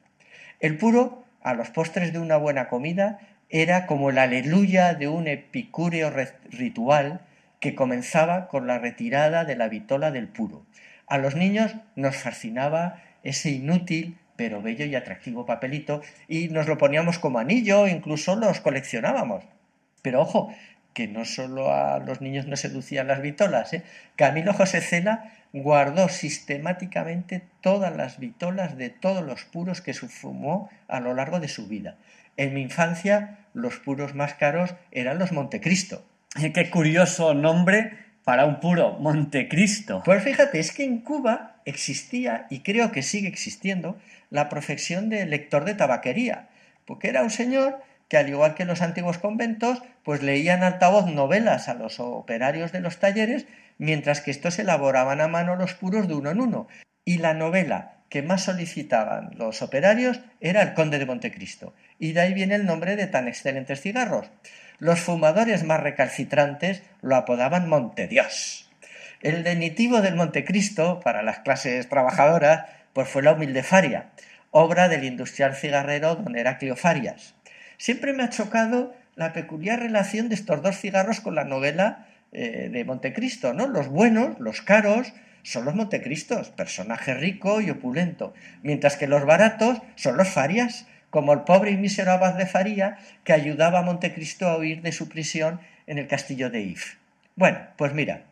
El puro, a los postres de una buena comida, era como el aleluya de un epicúreo re- ritual que comenzaba con la retirada de la vitola del puro. A los niños nos fascinaba ese inútil pero bello y atractivo papelito y nos lo poníamos como anillo, incluso los coleccionábamos. Pero ojo, que no solo a los niños nos seducían las vitolas. ¿eh? Camilo José Cela guardó sistemáticamente todas las vitolas de todos los puros que se fumó a lo largo de su vida. En mi infancia, los puros más caros eran los Montecristo. Qué curioso nombre para un puro, Montecristo. Pues fíjate, es que en Cuba existía, y creo que sigue existiendo, la profesión de lector de tabaquería, porque era un señor que al igual que los antiguos conventos, pues leían altavoz novelas a los operarios de los talleres, mientras que estos elaboraban a mano los puros de uno en uno. Y la novela que más solicitaban los operarios era El Conde de Montecristo, y de ahí viene el nombre de tan excelentes cigarros. Los fumadores más recalcitrantes lo apodaban Montedios. El denitivo del Montecristo, para las clases trabajadoras, pues fue la humilde Faria, obra del industrial cigarrero don Heraclio Farias. Siempre me ha chocado la peculiar relación de estos dos cigarros con la novela eh, de Montecristo, ¿no? Los buenos, los caros, son los Montecristos, personaje rico y opulento, mientras que los baratos son los Farias, como el pobre y mísero abad de Faría que ayudaba a Montecristo a huir de su prisión en el castillo de If. Bueno, pues mira,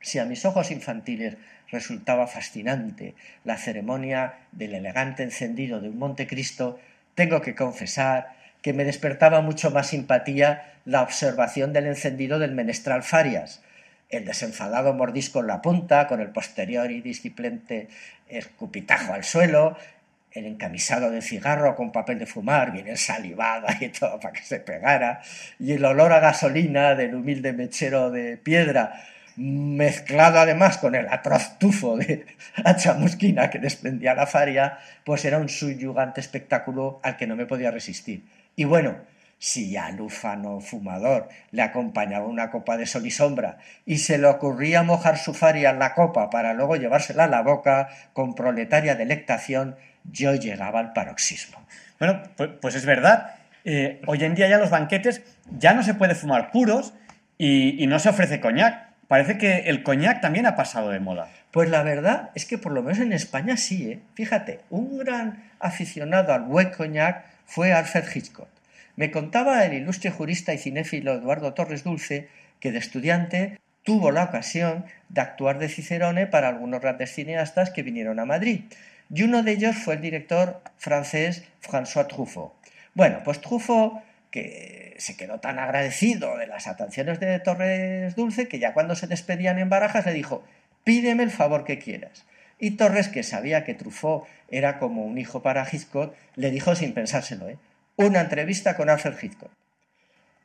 si a mis ojos infantiles resultaba fascinante la ceremonia del elegante encendido de un Montecristo, tengo que confesar que me despertaba mucho más simpatía la observación del encendido del menestral Farias, el desenfadado mordisco en la punta, con el posterior y disciplente escupitajo al suelo, el encamisado de cigarro con papel de fumar, bien ensalivado y todo para que se pegara, y el olor a gasolina del humilde mechero de piedra, mezclado además con el atroz tufo de chamusquina que desprendía la faria, pues era un subyugante espectáculo al que no me podía resistir. Y bueno, si al ufano fumador le acompañaba una copa de sol y sombra y se le ocurría mojar su faria en la copa para luego llevársela a la boca con proletaria delectación, yo llegaba al paroxismo. Bueno, pues, pues es verdad. Eh, hoy en día ya los banquetes ya no se puede fumar puros y, y no se ofrece coñac. Parece que el coñac también ha pasado de moda. Pues la verdad es que por lo menos en España sí, ¿eh? Fíjate, un gran aficionado al buen coñac fue Alfred Hitchcock. Me contaba el ilustre jurista y cinéfilo Eduardo Torres Dulce que de estudiante tuvo la ocasión de actuar de Cicerone para algunos grandes cineastas que vinieron a Madrid. Y uno de ellos fue el director francés François Truffaut. Bueno, pues Truffaut, que se quedó tan agradecido de las atenciones de Torres Dulce, que ya cuando se despedían en Barajas le dijo, pídeme el favor que quieras. Y Torres, que sabía que Truffaut era como un hijo para Hitchcock, le dijo sin pensárselo, ¿eh? una entrevista con Alfred Hitchcock.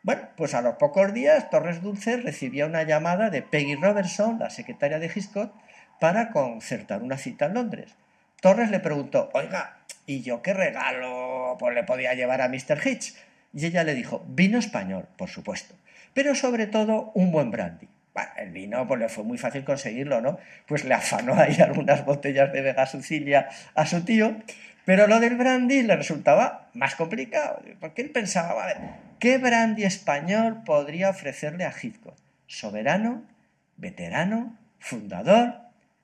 Bueno, pues a los pocos días Torres Dulce recibía una llamada de Peggy Robertson, la secretaria de Hitchcock, para concertar una cita en Londres. Torres le preguntó, oiga, ¿y yo qué regalo pues, le podía llevar a Mr. Hitch? Y ella le dijo, vino español, por supuesto, pero sobre todo un buen brandy. Bueno, el vino pues le fue muy fácil conseguirlo, ¿no? Pues le afanó ahí algunas botellas de Vega Sicilia a su tío, pero lo del brandy le resultaba más complicado, porque él pensaba, ver, ¿qué brandy español podría ofrecerle a Hitchcock? ¿Soberano? ¿Veterano? ¿Fundador?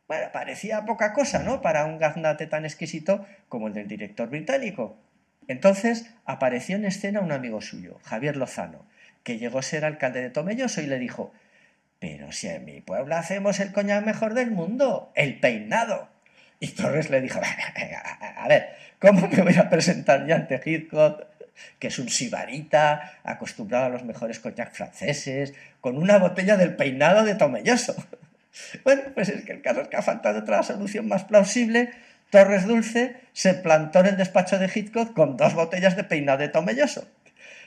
Bueno, parecía poca cosa, ¿no? Para un gaznate tan exquisito como el del director británico. Entonces apareció en escena un amigo suyo, Javier Lozano, que llegó a ser alcalde de Tomelloso y le dijo, pero si en mi pueblo hacemos el coñac mejor del mundo, el peinado. Y Torres le dijo, a ver, ¿cómo me voy a presentar ya ante Hitchcock, que es un sibarita, acostumbrado a los mejores coñac franceses, con una botella del peinado de Tomelloso? Bueno, pues es que el caso es que ha faltado otra solución más plausible. Torres Dulce se plantó en el despacho de Hitchcock con dos botellas de peinado de Tomelloso.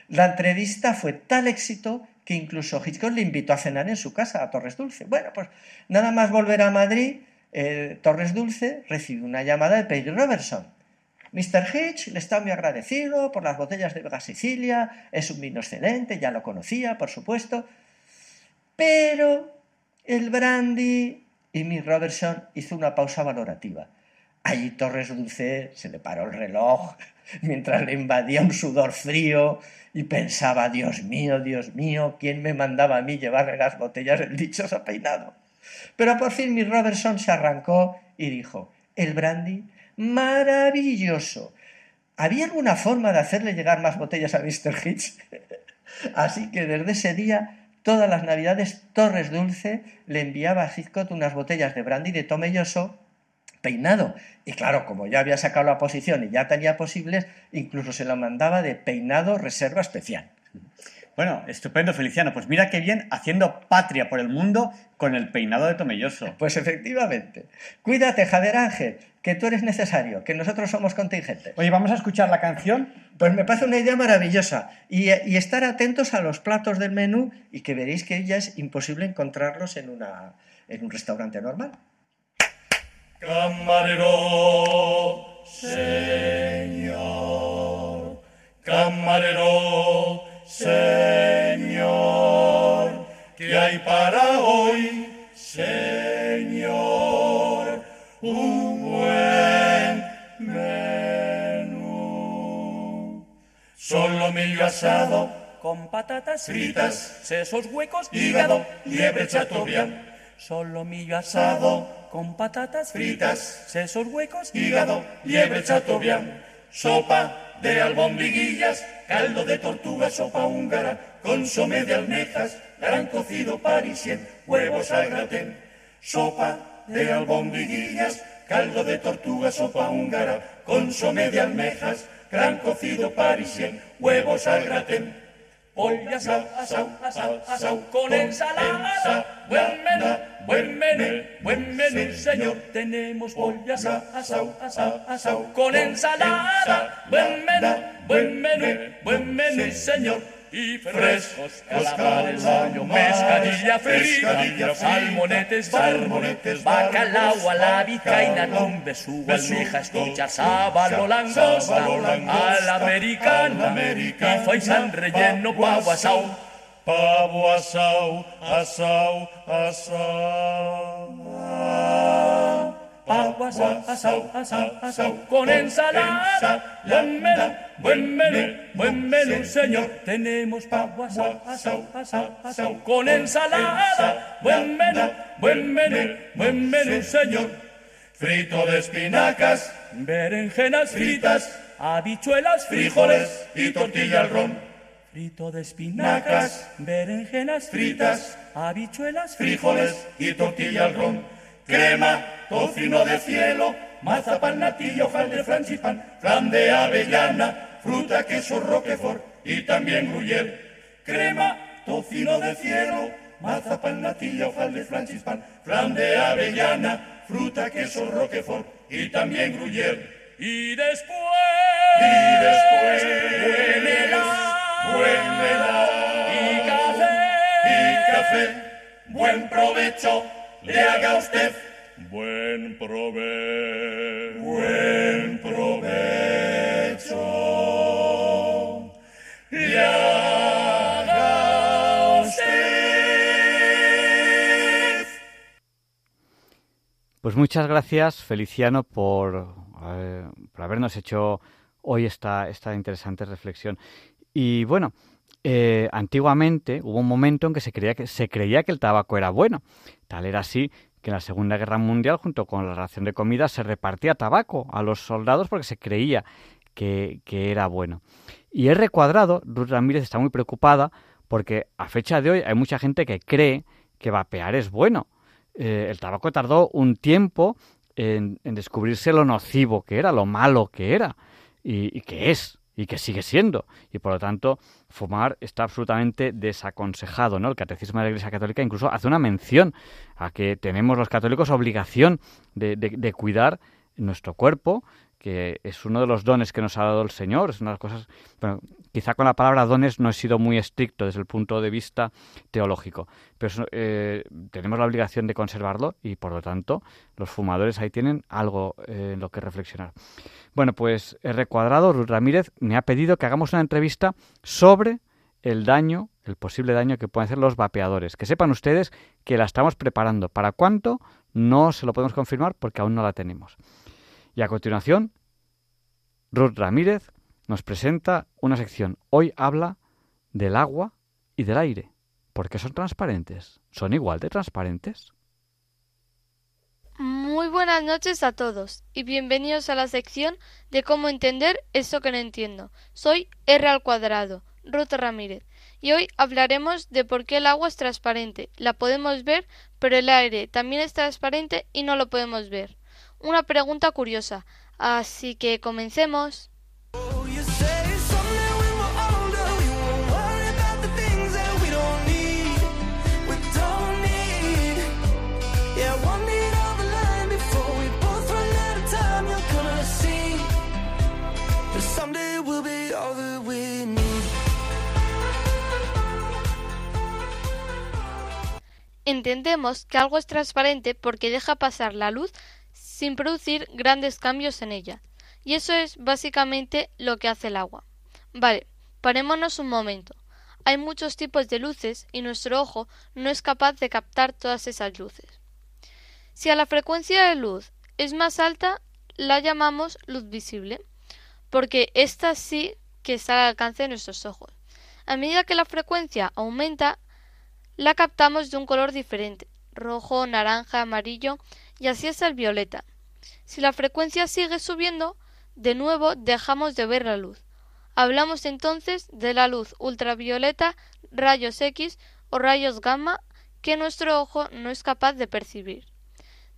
La entrevista fue tal éxito que incluso Hitchcock le invitó a cenar en su casa a Torres Dulce. Bueno, pues nada más volver a Madrid, Torres Dulce recibió una llamada de Peggy Robertson. Mr. Hitch le está muy agradecido por las botellas de Vega Sicilia, es un vino excelente, ya lo conocía, por supuesto, pero el brandy y Miss Robertson hizo una pausa valorativa. Allí Torres Dulce se le paró el reloj mientras le invadía un sudor frío y pensaba, Dios mío, Dios mío, ¿quién me mandaba a mí llevarle las botellas del dichoso peinado? Pero por fin Miss Robertson se arrancó y dijo, el brandy, maravilloso. ¿Había alguna forma de hacerle llegar más botellas a Mr. Hitch? Así que desde ese día Todas las navidades Torres Dulce le enviaba a Hitchcock unas botellas de brandy de Tomelloso peinado. Y claro, como ya había sacado la posición y ya tenía posibles, incluso se lo mandaba de peinado reserva especial. Bueno, estupendo, Feliciano. Pues mira qué bien haciendo patria por el mundo con el peinado de Tomelloso. Pues efectivamente. Cuídate, Javier Ángel, que tú eres necesario, que nosotros somos contingentes. Oye, ¿vamos a escuchar la canción? Pues me parece una idea maravillosa. Y, y estar atentos a los platos del menú y que veréis que ya es imposible encontrarlos en, una, en un restaurante normal. Camarero, señor, camarero, señor, ¿qué hay para hoy, señor? Un buen menú. Solomillo asado con patatas fritas, sesos huecos, hígado, liebre chateaubriand, solomillo asado con patatas fritas, sesos huecos, hígado, liebre chateaubriand, sopa de albondiguillas, caldo de tortuga, sopa húngara, consomé de almejas, gran cocido parisien, huevos al gratén, sopa de albondiguillas, caldo de tortuga, sopa húngara, consomé de almejas, gran cocido parisien, huevos al gratén. Pollo asau, asau, con ensalada. Buen menú, buen menú, buen menú, señor. Tenemos asau, asau, asau, con ensalada. Buen menú, buen menú, buen menú, señor. Y frescos calamares, pollo, pescadilla frita, salmonetes, salmonetes, bacalao a la vizcaína, con besugo, almejas, cuchas, sábalo, langosta, a la americana, y faisán relleno, pavo asau, Pavo asau, asau, asau. Pavo asau, asau, asau, con ensalada. Buen menú, buen menú, buen menú, señor. Tenemos pavo asau, asau, asau, asau, con ensalada. Buen menú, buen menú, buen menú, señor. Frito de espinacas, Berenjenas fritas, fritas, habichuelas, frijoles y tortilla al ron. Frito de espinacas, berenjenas fritas, habichuelas, frijoles y tortilla al ron, crema, tocino de cielo, mazapán, natilla, hojaldre, francipan, flan de avellana, fruta, queso, roquefort y también gruyère. Crema, tocino de cielo, mazapán, natilla, hojaldre, francispan, flan de avellana, fruta, queso, roquefort y también gruyère. Y después, Y después, buen helado, buen helado y café, y café, buen provecho le haga usted. buen provecho. Buen provecho le haga usted. Pues muchas gracias, Feliciano, por, eh, por habernos hecho hoy esta, esta interesante reflexión. Y bueno, eh, antiguamente hubo un momento en que se creía que se creía que el tabaco era bueno. Tal era así que en la Segunda Guerra Mundial, junto con la ración de comida, se repartía tabaco a los soldados porque se creía que, que era bueno. Y R cuadrado, Ruth Ramírez está muy preocupada porque a fecha de hoy hay mucha gente que cree que vapear es bueno. Eh, el tabaco tardó un tiempo en, descubrirse lo nocivo que era, lo malo que era y que es y que sigue siendo. Y por lo tanto, fumar está absolutamente desaconsejado. ¿no? El Catecismo de la Iglesia Católica incluso hace una mención a que tenemos los católicos obligación de, de- de cuidar nuestro cuerpo, que es uno de los dones que nos ha dado el Señor. Es una de las cosas. Bueno, quizá con la palabra dones no he sido muy estricto desde el punto de vista teológico, pero eh, tenemos la obligación de conservarlo y por lo tanto los fumadores ahí tienen algo eh, en lo que reflexionar. Bueno, pues R Cuadrado, Ruth Ramírez, me ha pedido que hagamos una entrevista sobre el daño, el posible daño que pueden hacer los vapeadores. Que sepan ustedes que la estamos preparando. ¿Para cuánto? No se lo podemos confirmar porque aún no la tenemos. Y a continuación, Ruth Ramírez nos presenta una sección. Hoy habla del agua y del aire. ¿Por qué son transparentes? ¿Son igual de transparentes? Muy buenas noches a todos y bienvenidos a la sección de cómo entender eso que no entiendo. Soy R al cuadrado, Ruth Ramírez, y hoy hablaremos de por qué el agua es transparente. La podemos ver, pero el aire también es transparente y no lo podemos ver. Una pregunta curiosa, así que comencemos. Entendemos que algo es transparente porque deja pasar la luz sin producir grandes cambios en ella. Y eso es básicamente lo que hace el agua. Vale, parémonos un momento. Hay muchos tipos de luces y nuestro ojo no es capaz de captar todas esas luces. Si a la frecuencia de luz es más alta, la llamamos luz visible, porque esta sí que está al alcance de nuestros ojos. A medida que la frecuencia aumenta, la captamos de un color diferente, rojo, naranja, amarillo y así hasta el violeta. Si la frecuencia sigue subiendo, de nuevo dejamos de ver la luz. Hablamos entonces de la luz ultravioleta, rayos X o rayos gamma que nuestro ojo no es capaz de percibir.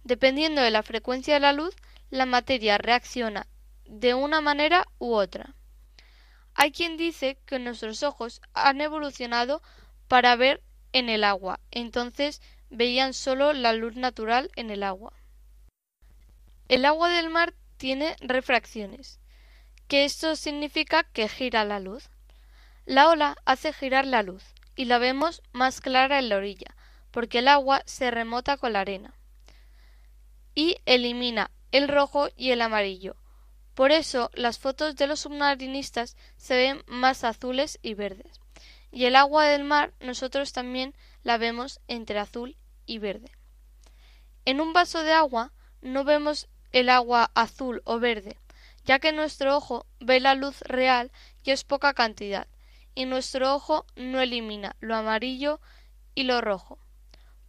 Dependiendo de la frecuencia de la luz, la materia reacciona de una manera u otra. Hay quien dice que nuestros ojos han evolucionado para ver en el agua, entonces veían solo la luz natural en el agua. El agua del mar tiene refracciones, que esto significa que gira la luz. La ola hace girar la luz y la vemos más clara en la orilla, porque el agua se remota con la arena y elimina el rojo y el amarillo. Por eso las fotos de los submarinistas se ven más azules y verdes. Y el agua del mar nosotros también la vemos entre azul y verde. En un vaso de agua no vemos el agua azul o verde, ya que nuestro ojo ve la luz real y es poca cantidad, y nuestro ojo no elimina lo amarillo y lo rojo.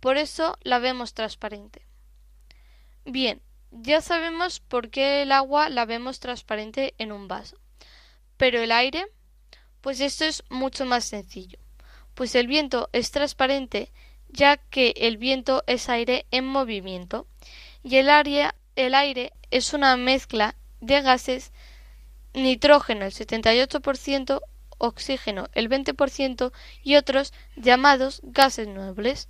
Por eso la vemos transparente. Bien, ya sabemos por qué el agua la vemos transparente en un vaso. Pero el aire, pues esto es mucho más sencillo. Pues el viento es transparente ya que el viento es aire en movimiento y el, área, el aire es una mezcla de gases nitrógeno el 78%, oxígeno el 20% y otros llamados gases nobles.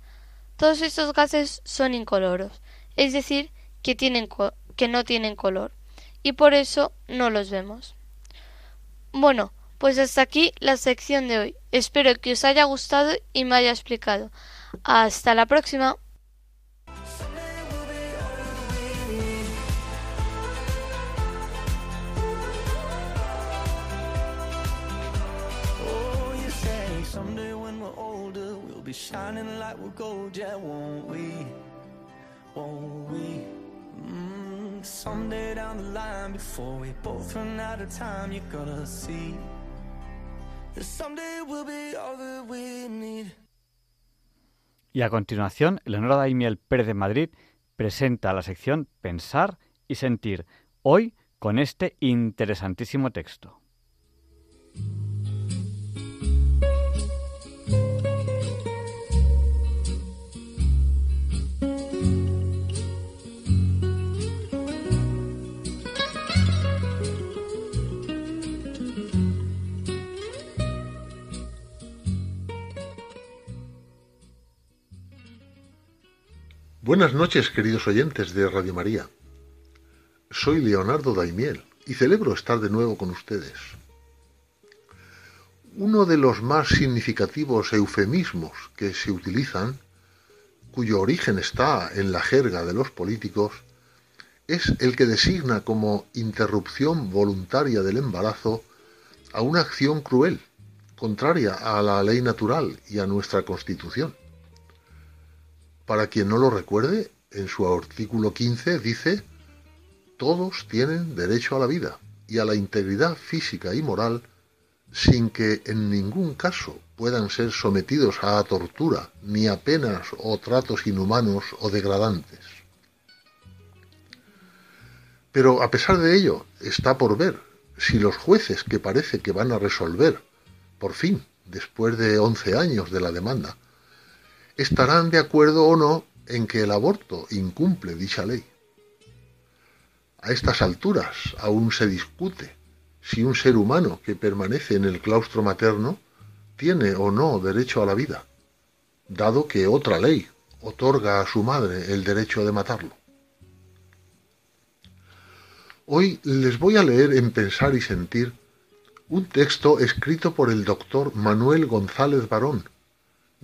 Todos estos gases son incoloros, es decir, que, que no tienen color, y por eso no los vemos. Bueno, pues hasta aquí la sección de hoy. Espero que os haya gustado y me haya explicado. Hasta la próxima. Shining like we're gold, yeah, won't we? Won't we? Mm, someday down the line, before we both run out of time, you're gonna see that someday we'll be all that we need. Y a continuación, Leonora Daimiel Pérez de Madrid presenta la sección Pensar y Sentir, hoy con este interesantísimo texto. Buenas noches, queridos oyentes de Radio María. Soy Leonardo Daimiel y celebro estar de nuevo con ustedes. Uno de los más significativos eufemismos que se utilizan, cuyo origen está en la jerga de los políticos, es el que designa como interrupción voluntaria del embarazo a una acción cruel, contraria a la ley natural y a nuestra Constitución. Para quien no lo recuerde, en su artículo 15 dice, todos tienen derecho a la vida y a la integridad física y moral sin que en ningún caso puedan ser sometidos a tortura, ni a penas o tratos inhumanos o degradantes. Pero a pesar de ello, está por ver si los jueces que parece que van a resolver, por fin, después de 11 años de la demanda, estarán de acuerdo o no en que el aborto incumple dicha ley. A estas alturas aún se discute si un ser humano que permanece en el claustro materno tiene o no derecho a la vida, dado que otra ley otorga a su madre el derecho de matarlo. Hoy les voy a leer en Pensar y Sentir un texto escrito por el doctor Manuel González Barón,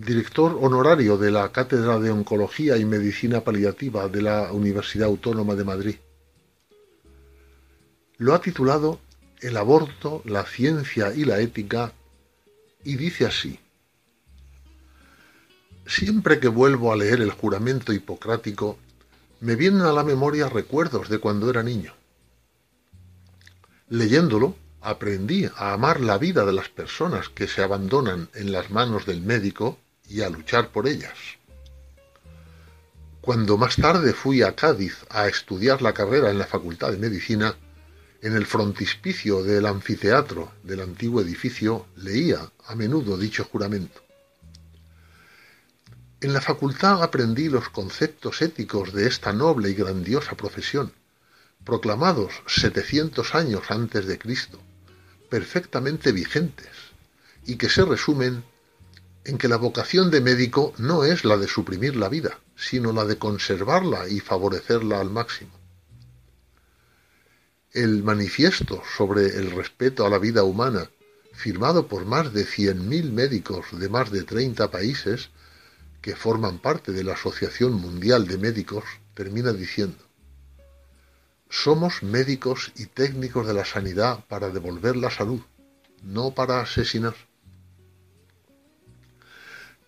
director honorario de la Cátedra de Oncología y Medicina Paliativa de la Universidad Autónoma de Madrid. Lo ha titulado El aborto, la ciencia y la ética y dice así. Siempre que vuelvo a leer el juramento hipocrático, me vienen a la memoria recuerdos de cuando era niño. Leyéndolo, aprendí a amar la vida de las personas que se abandonan en las manos del médico y a luchar por ellas. Cuando más tarde fui a Cádiz a estudiar la carrera en la Facultad de Medicina, en el frontispicio del anfiteatro del antiguo edificio leía a menudo dicho juramento. En la facultad aprendí los conceptos éticos de esta noble y grandiosa profesión, proclamados 700 años antes de Cristo, perfectamente vigentes, y que se resumen en que la vocación de médico no es la de suprimir la vida, sino la de conservarla y favorecerla al máximo. El manifiesto sobre el respeto a la vida humana, firmado por más de 100.000 médicos de más de 30 países que forman parte de la Asociación Mundial de Médicos, termina diciendo, somos médicos y técnicos de la sanidad para devolver la salud, no para asesinar.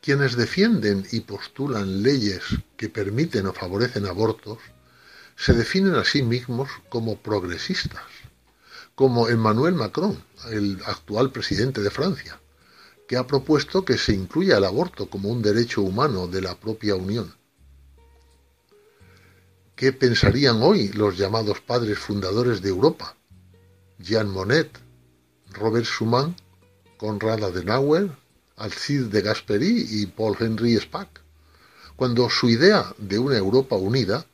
Quienes defienden y postulan leyes que permiten o favorecen abortos se definen a sí mismos como progresistas, como Emmanuel Macron, el actual presidente de Francia, que ha propuesto que se incluya el aborto como un derecho humano de la propia Unión. ¿Qué pensarían hoy los llamados padres fundadores de Europa? Jean Monnet, Robert Schuman, Konrad Adenauer, Alcide de Gasperi y Paul Henry Spack, cuando su idea de una Europa unida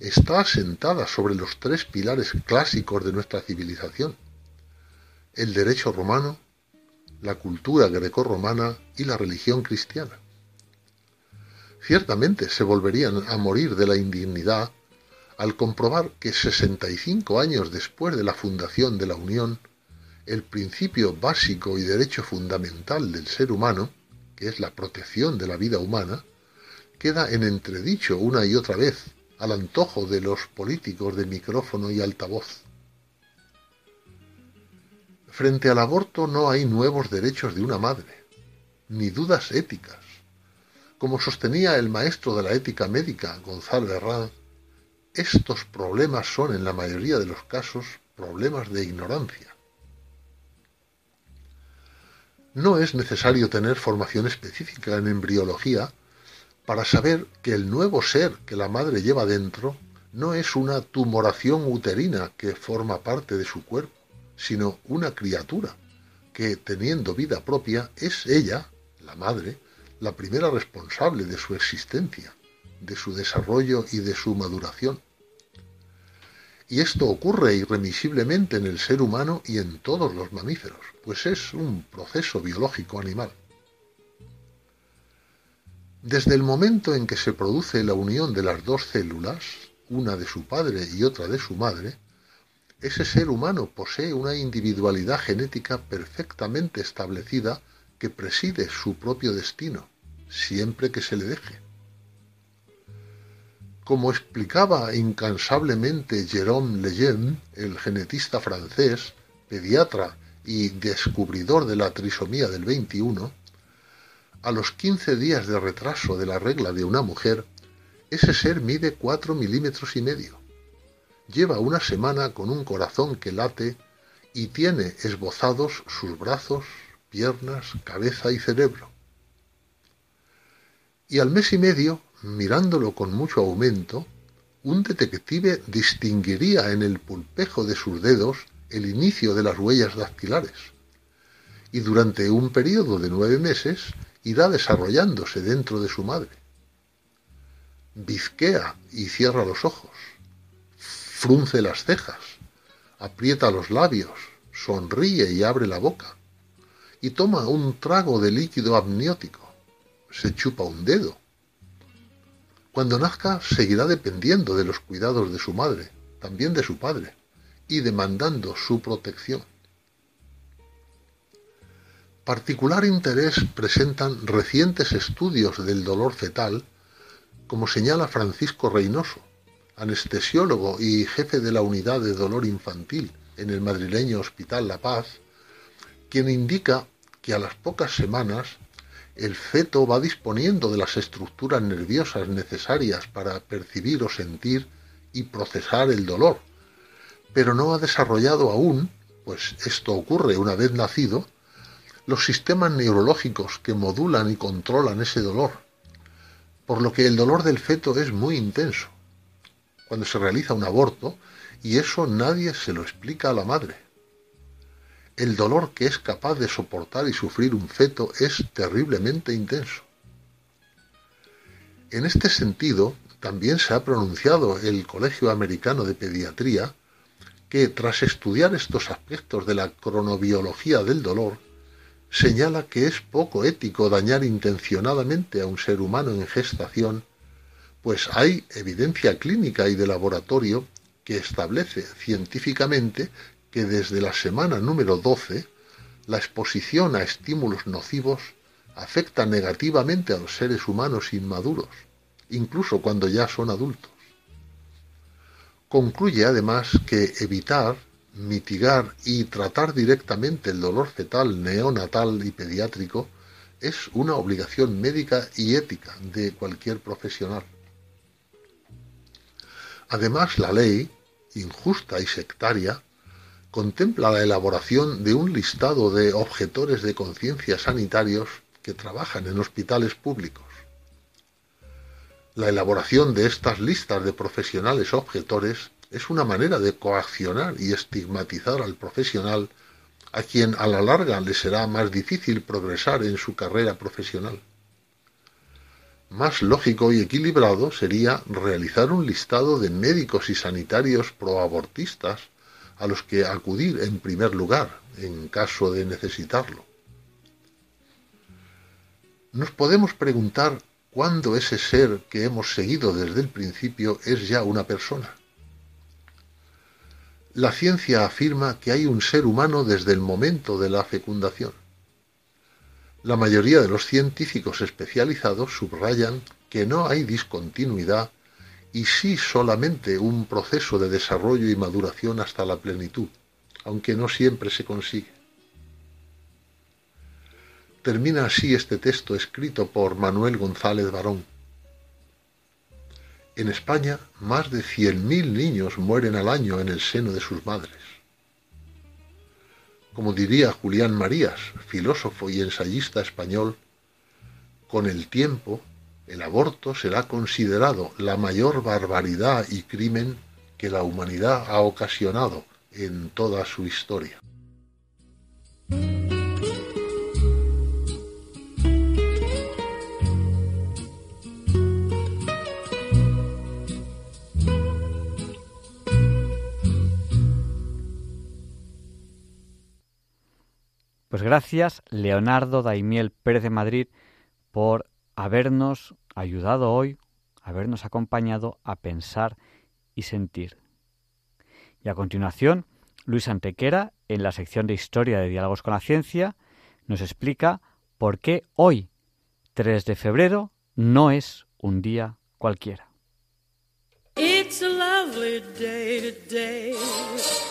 está asentada sobre los tres pilares clásicos de nuestra civilización, el derecho romano, la cultura grecorromana y la religión cristiana. Ciertamente se volverían a morir de la indignidad al comprobar que 65 años después de la fundación de la Unión, el principio básico y derecho fundamental del ser humano, que es la protección de la vida humana, queda en entredicho una y otra vez al antojo de los políticos de micrófono y altavoz. Frente al aborto no hay nuevos derechos de una madre, ni dudas éticas. Como sostenía el maestro de la ética médica, Gonzalo Herrán, estos problemas son en la mayoría de los casos problemas de ignorancia. No es necesario tener formación específica en embriología para saber que el nuevo ser que la madre lleva dentro no es una tumoración uterina que forma parte de su cuerpo, sino una criatura que, teniendo vida propia, es ella, la madre, la primera responsable de su existencia, de su desarrollo y de su maduración. Y esto ocurre irremisiblemente en el ser humano y en todos los mamíferos, pues es un proceso biológico animal. Desde el momento en que se produce la unión de las dos células, una de su padre y otra de su madre, ese ser humano posee una individualidad genética perfectamente establecida que preside su propio destino, siempre que se le deje. Como explicaba incansablemente Jérôme Lejeune, el genetista francés, pediatra y descubridor de la trisomía del 21, a los 15 días de retraso de la regla de una mujer, ese ser mide 4 milímetros y medio. Lleva una semana con un corazón que late y tiene esbozados sus brazos, piernas, cabeza y cerebro. Y al mes y medio mirándolo con mucho aumento, un detective distinguiría en el pulpejo de sus dedos el inicio de las huellas dactilares. Y durante un periodo de nueve meses irá desarrollándose dentro de su madre. Bizquea y cierra los ojos, frunce las cejas, aprieta los labios, sonríe y abre la boca, y toma un trago de líquido amniótico, se chupa un dedo, cuando nazca seguirá dependiendo de los cuidados de su madre, también de su padre, y demandando su protección. Particular interés presentan recientes estudios del dolor fetal, como señala Francisco Reynoso, anestesiólogo y jefe de la unidad de dolor infantil en el madrileño Hospital La Paz, quien indica que a las pocas semanas el feto va disponiendo de las estructuras nerviosas necesarias para percibir o sentir y procesar el dolor, pero no ha desarrollado aún, pues esto ocurre una vez nacido, los sistemas neurológicos que modulan y controlan ese dolor, por lo que el dolor del feto es muy intenso. Cuando se realiza un aborto, y eso nadie se lo explica a la madre. El dolor que es capaz de soportar y sufrir un feto es terriblemente intenso. En este sentido, también se ha pronunciado el Colegio Americano de Pediatría que, tras estudiar estos aspectos de la cronobiología del dolor, señala que es poco ético dañar intencionadamente a un ser humano en gestación, pues hay evidencia clínica y de laboratorio que establece científicamente que desde la semana número 12 la exposición a estímulos nocivos afecta negativamente a los seres humanos inmaduros, incluso cuando ya son adultos. Concluye además que evitar, mitigar y tratar directamente el dolor fetal neonatal y pediátrico es una obligación médica y ética de cualquier profesional. Además, la ley, injusta y sectaria, contempla la elaboración de un listado de objetores de conciencia sanitarios que trabajan en hospitales públicos. La elaboración de estas listas de profesionales objetores es una manera de coaccionar y estigmatizar al profesional a quien a la larga le será más difícil progresar en su carrera profesional. Más lógico y equilibrado sería realizar un listado de médicos y sanitarios proabortistas a los que acudir en primer lugar en caso de necesitarlo. nos podemos preguntar cuándo ese ser que hemos seguido desde el principio es ya una persona. La ciencia afirma que hay un ser humano desde el momento de la fecundación. La mayoría de los científicos especializados subrayan que no hay discontinuidad y sí solamente un proceso de desarrollo y maduración hasta la plenitud, aunque no siempre se consigue. Termina así este texto escrito por Manuel González Barón. En España, más de 100.000 niños mueren al año en el seno de sus madres. Como diría Julián Marías, filósofo y ensayista español, con el tiempo el aborto será considerado la mayor barbaridad y crimen que la humanidad ha ocasionado en toda su historia. Pues gracias, Leonardo Daimiel Pérez de Madrid, por habernos ayudado hoy, habernos acompañado a pensar y sentir. Y a continuación, Luis Antequera, en la sección de Historia de Diálogos con la Ciencia, nos explica por qué hoy, 3 de febrero, no es un día cualquiera. It's a lovely day today,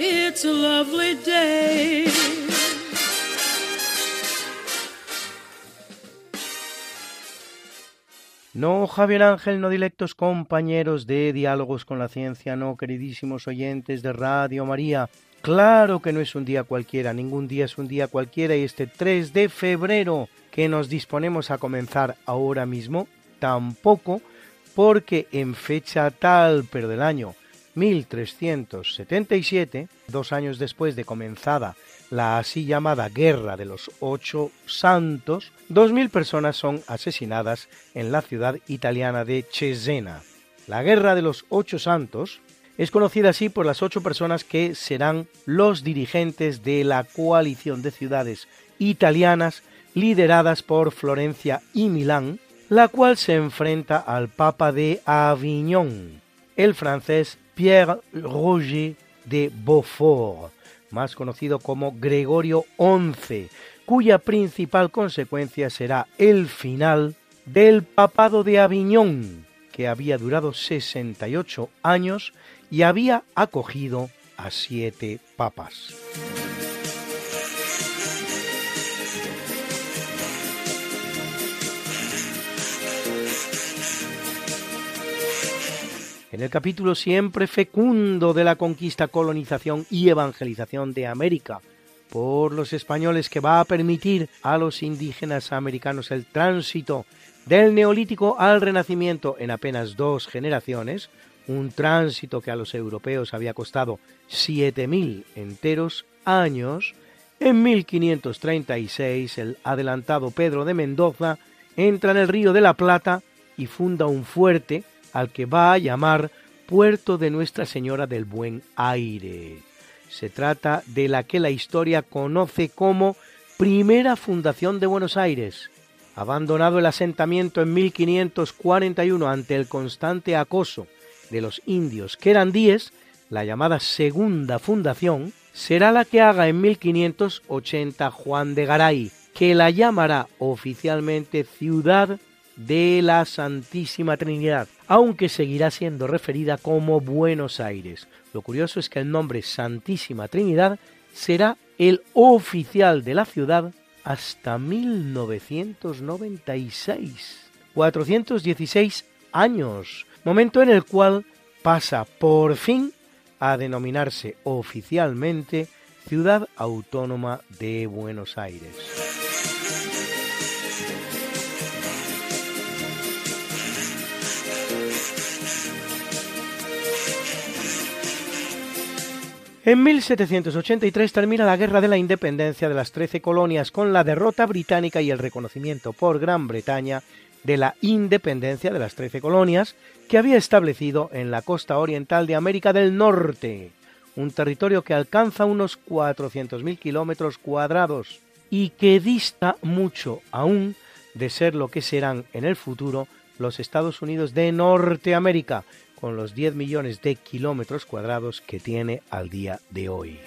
it's a lovely day. No, Javier Ángel, no directos compañeros de Diálogos con la Ciencia, no, queridísimos oyentes de Radio María. Claro que no es un día cualquiera, ningún día es un día cualquiera y este 3 de febrero que nos disponemos a comenzar ahora mismo, tampoco, porque en fecha tal, pero del año 1377, dos años después de comenzada la así llamada Guerra de los Ocho Santos, 2.000 personas son asesinadas en la ciudad italiana de Cesena. La Guerra de los Ocho Santos es conocida así por las ocho personas que serán los dirigentes de la coalición de ciudades italianas lideradas por Florencia y Milán, la cual se enfrenta al Papa de Avignon, el francés Pierre Roger de Beaufort, más conocido como Gregorio XI, cuya principal consecuencia será el final del papado de Aviñón, que había durado 68 años y había acogido a siete papas. En el capítulo siempre fecundo de la conquista, colonización y evangelización de América por los españoles que va a permitir a los indígenas americanos el tránsito del neolítico al renacimiento en apenas dos generaciones, un tránsito que a los europeos había costado 7.000 enteros años, en 1536 el adelantado Pedro de Mendoza entra en el río de la Plata y funda un fuerte al que va a llamar Puerto de Nuestra Señora del Buen Aire. Se trata de la que la historia conoce como Primera Fundación de Buenos Aires. Abandonado el asentamiento en 1541 ante el constante acoso de los indios querandíes, la llamada Segunda Fundación será la que haga en 1580 Juan de Garay, que la llamará oficialmente Ciudad de la Santísima Trinidad, aunque seguirá siendo referida como Buenos Aires. Lo curioso es que el nombre Santísima Trinidad será el oficial de la ciudad hasta 1996. 416 años, momento en el cual pasa por fin a denominarse oficialmente Ciudad Autónoma de Buenos Aires. En 1783 termina la Guerra de la Independencia de las Trece Colonias con la derrota británica y el reconocimiento por Gran Bretaña de la independencia de las Trece Colonias que había establecido en la costa oriental de América del Norte, un territorio que alcanza unos 400.000 kilómetros cuadrados y que dista mucho aún de ser lo que serán en el futuro los Estados Unidos de Norteamérica, con los 10 millones de kilómetros cuadrados que tiene al día de hoy.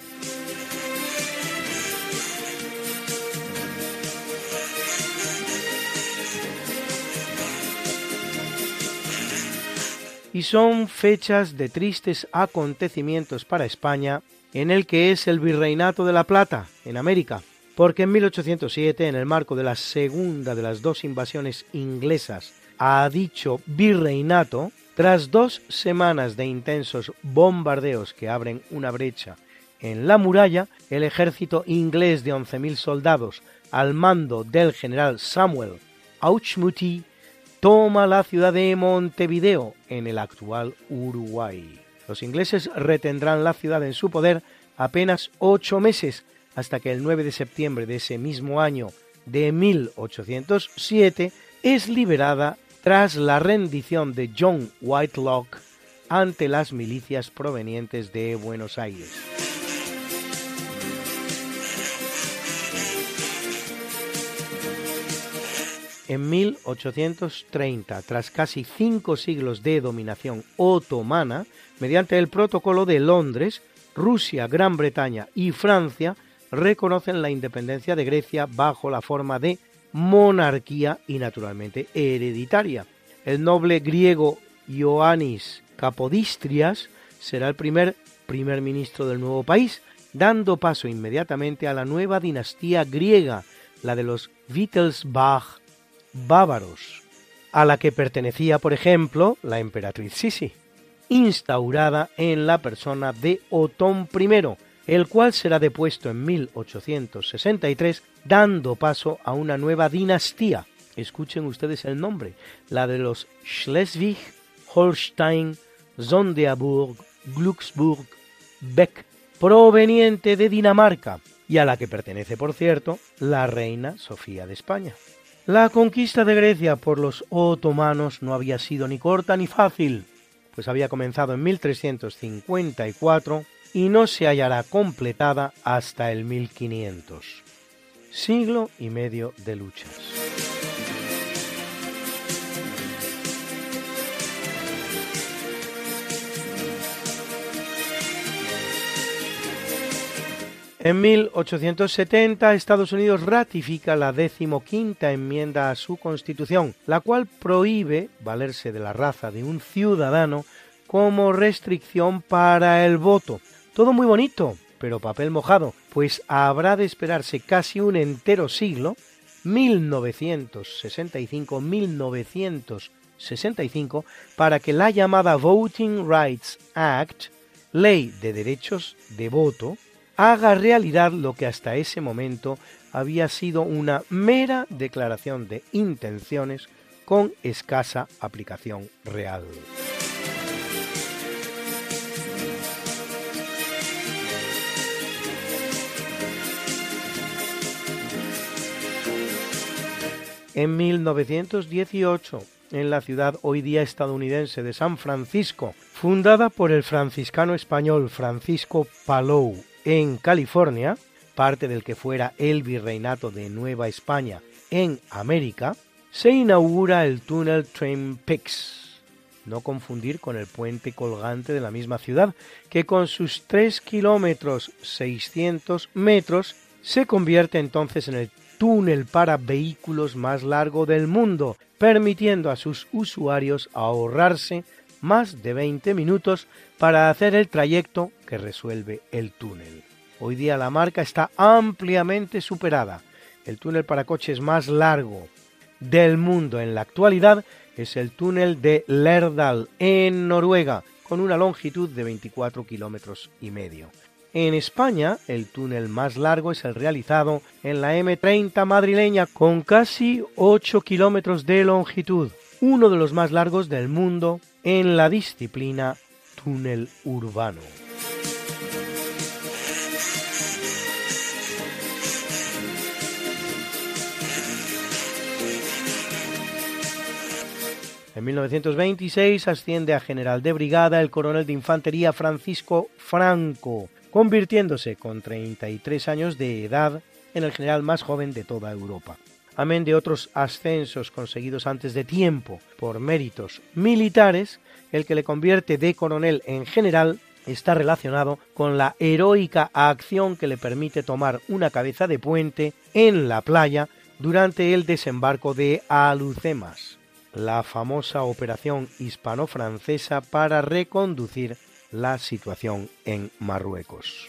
Y son fechas de tristes acontecimientos para España, en el que es el Virreinato de la Plata, en América, porque en 1807, en el marco de la segunda de las dos invasiones inglesas a dicho virreinato, tras dos semanas de intensos bombardeos que abren una brecha en la muralla, el ejército inglés de 11.000 soldados, al mando del general Samuel Auchmuty, toma la ciudad de Montevideo, en el actual Uruguay. Los ingleses retendrán la ciudad en su poder apenas ocho meses, hasta que el 9 de septiembre de ese mismo año de 1807 es liberada tras la rendición de John Whitelock ante las milicias provenientes de Buenos Aires. En 1830, tras casi cinco siglos de dominación otomana, mediante el Protocolo de Londres, Rusia, Gran Bretaña y Francia reconocen la independencia de Grecia bajo la forma de monarquía y naturalmente hereditaria. El noble griego Ioannis Capodistrias será el primer primer ministro del nuevo país, dando paso inmediatamente a la nueva dinastía griega, la de los Wittelsbach bávaros, a la que pertenecía, por ejemplo, la emperatriz Sisi, instaurada en la persona de Otón I, el cual será depuesto en 1863, dando paso a una nueva dinastía. Escuchen ustedes el nombre, la de los Schleswig, Holstein, Sonderburg, Glücksburg, Beck, proveniente de Dinamarca, y a la que pertenece, por cierto, la reina Sofía de España. La conquista de Grecia por los otomanos no había sido ni corta ni fácil, pues había comenzado en 1354 y no se hallará completada hasta el 1500. Siglo y medio de luchas. En 1870 Estados Unidos ratifica la decimoquinta enmienda a su constitución, la cual prohíbe valerse de la raza de un ciudadano como restricción para el voto, todo muy bonito, pero papel mojado, pues habrá de esperarse casi un entero siglo, 1965-1965, para que la llamada Voting Rights Act, ley de derechos de voto, haga realidad lo que hasta ese momento había sido una mera declaración de intenciones con escasa aplicación real. En 1918 en la ciudad hoy día estadounidense de San Francisco, fundada por el franciscano español Francisco Palou en California, parte del que fuera el virreinato de Nueva España en América, se inaugura el túnel Train Peaks, no confundir con el puente colgante de la misma ciudad, que con sus 3 kilómetros 600 metros se convierte entonces en el túnel para vehículos más largo del mundo, permitiendo a sus usuarios ahorrarse más de 20 minutos para hacer el trayecto que resuelve el túnel. Hoy día la marca está ampliamente superada. El túnel para coches más largo del mundo en la actualidad es el túnel de Lerdal en Noruega, con una longitud de 24 kilómetros y medio. En España, el túnel más largo es el realizado en la M30 madrileña, con casi 8 kilómetros de longitud, uno de los más largos del mundo en la disciplina túnel urbano. En 1926 asciende a general de brigada el coronel de infantería Francisco Franco, convirtiéndose con 33 años de edad en el general más joven de toda Europa. Amén de otros ascensos conseguidos antes de tiempo por méritos militares, el que le convierte de coronel en general está relacionado con la heroica acción que le permite tomar una cabeza de puente en la playa durante el desembarco de Alucemas, la famosa operación hispano-francesa para reconducir la situación en Marruecos.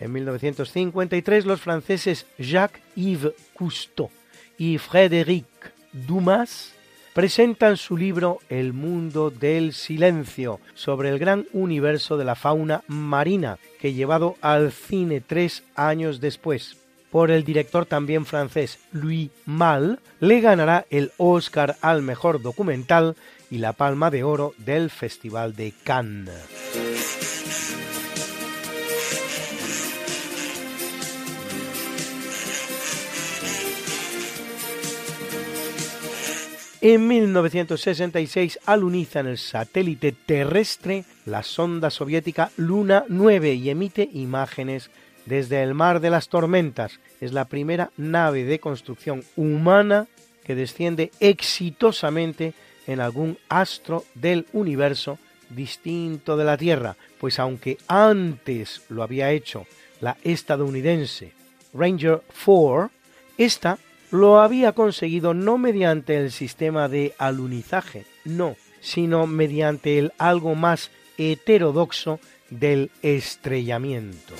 En 1953 los franceses Jacques-Yves Cousteau y Frédéric Dumas presentan su libro El mundo del silencio sobre el gran universo de la fauna marina, que llevado al cine tres años después por el director también francés Louis Malle, le ganará el Oscar al mejor documental y la Palma de Oro del Festival de Cannes. En 1966 alunizan el satélite terrestre la sonda soviética Luna 9 y emite imágenes desde el mar de las tormentas. Es la primera nave de construcción humana que desciende exitosamente en algún astro del universo distinto de la Tierra, pues aunque antes lo había hecho la estadounidense Ranger 4, esta lo había conseguido no mediante el sistema de alunizaje, no, sino mediante el algo más heterodoxo del estrellamiento.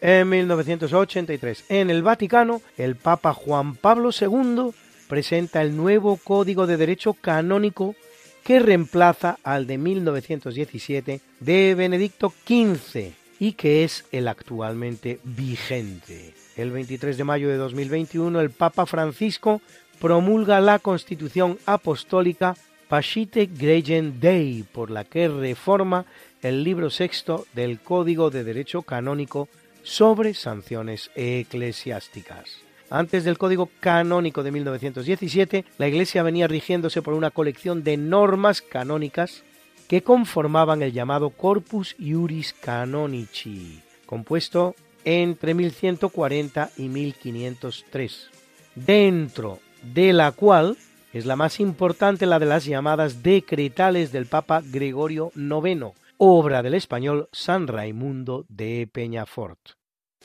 En 1983, en el Vaticano, el Papa Juan Pablo II presenta el nuevo Código de Derecho Canónico que reemplaza al de 1917 de Benedicto XV y que es el actualmente vigente. El 23 de mayo de 2021 el Papa Francisco promulga la Constitución Apostólica Pashite Gregen Dei, por la que reforma el libro sexto del Código de Derecho Canónico sobre sanciones eclesiásticas. Antes del Código Canónico de 1917, la Iglesia venía rigiéndose por una colección de normas canónicas que conformaban el llamado Corpus Iuris Canonici, compuesto entre 1140 y 1503, dentro de la cual es la más importante la de las llamadas decretales del Papa Gregorio IX, obra del español San Raimundo de Peñafort.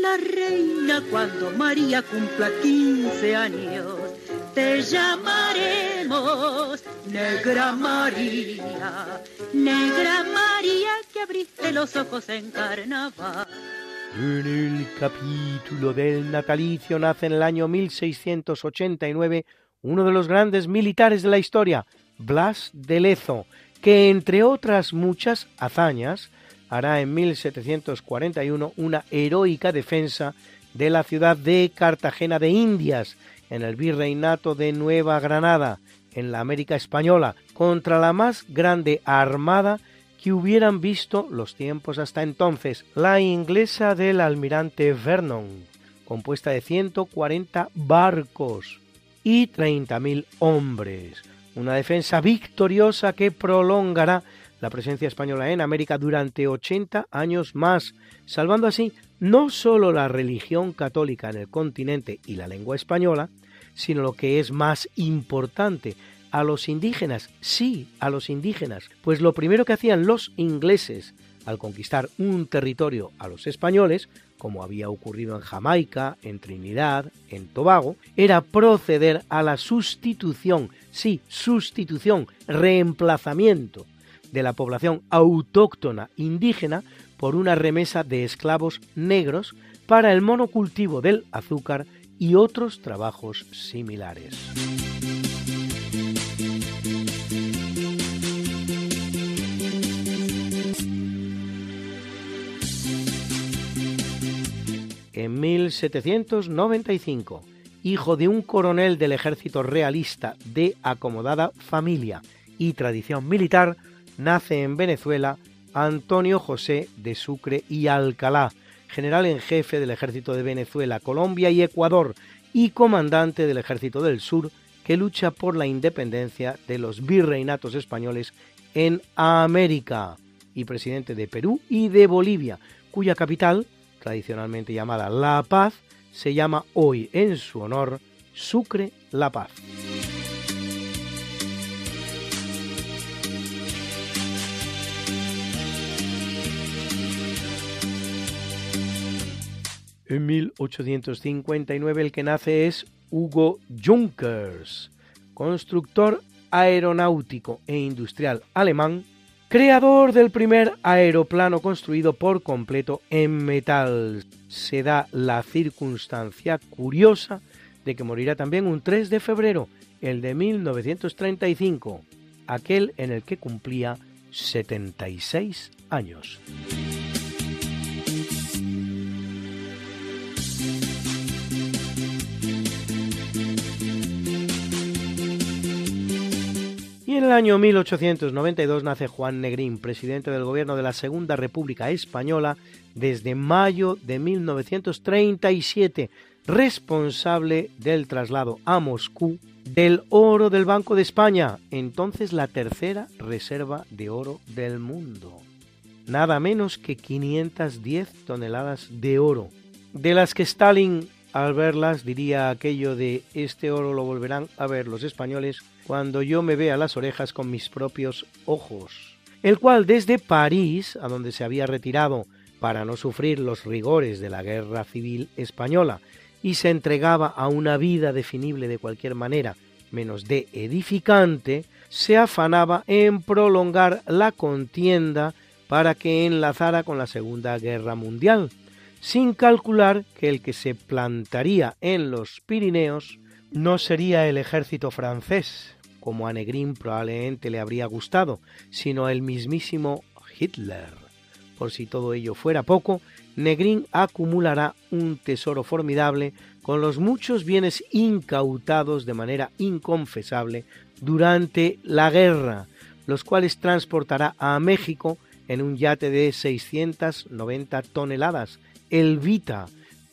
la reina cuando María cumpla 15 años te llamaremos Negra María, Negra María que abriste los ojos en carnaval. En el capítulo del natalicio nace en el año 1689 uno de los grandes militares de la historia, Blas de Lezo, que entre otras muchas hazañas hará en 1741 una heroica defensa de la ciudad de Cartagena de Indias, en el virreinato de Nueva Granada, en la América Española, contra la más grande armada que hubieran visto los tiempos hasta entonces, la inglesa del almirante Vernon, compuesta de 140 barcos y 30.000 hombres. Una defensa victoriosa que prolongará la presencia española en América durante 80 años más, salvando así no sólo la religión católica en el continente y la lengua española, sino lo que es más importante, a los indígenas, sí, a los indígenas, pues lo primero que hacían los ingleses al conquistar un territorio a los españoles, como había ocurrido en Jamaica, en Trinidad, en Tobago, era proceder a la sustitución, sí, sustitución, reemplazamiento de la población autóctona indígena por una remesa de esclavos negros para el monocultivo del azúcar y otros trabajos similares. En 1795, hijo de un coronel del ejército realista de acomodada familia y tradición militar, nace en Venezuela Antonio José de Sucre y Alcalá, general en jefe del ejército de Venezuela, Colombia y Ecuador y comandante del ejército del sur que lucha por la independencia de los virreinatos españoles en América y presidente de Perú y de Bolivia, cuya capital, tradicionalmente llamada La Paz, se llama hoy en su honor Sucre La Paz. En 1859 el que nace es Hugo Junkers, constructor aeronáutico e industrial alemán, creador del primer aeroplano construido por completo en metal. Se da la circunstancia curiosa de que morirá también un 3 de febrero, el de 1935, aquel en el que cumplía 76 años. Y en el año 1892 nace Juan Negrín, presidente del gobierno de la Segunda República Española desde mayo de 1937, responsable del traslado a Moscú del oro del Banco de España, entonces la tercera reserva de oro del mundo. Nada menos que 510 toneladas de oro, de las que Stalin al verlas diría aquello de este oro lo volverán a ver los españoles cuando yo me vea las orejas con mis propios ojos, el cual desde París, a donde se había retirado para no sufrir los rigores de la guerra civil española, y se entregaba a una vida definible de cualquier manera, menos de edificante, se afanaba en prolongar la contienda para que enlazara con la Segunda Guerra Mundial, sin calcular que el que se plantaría en los Pirineos no sería el ejército francés, como a Negrín probablemente le habría gustado, sino el mismísimo Hitler. Por si todo ello fuera poco, Negrín acumulará un tesoro formidable con los muchos bienes incautados de manera inconfesable durante la guerra, los cuales transportará a México en un yate de 690 toneladas, el Vita,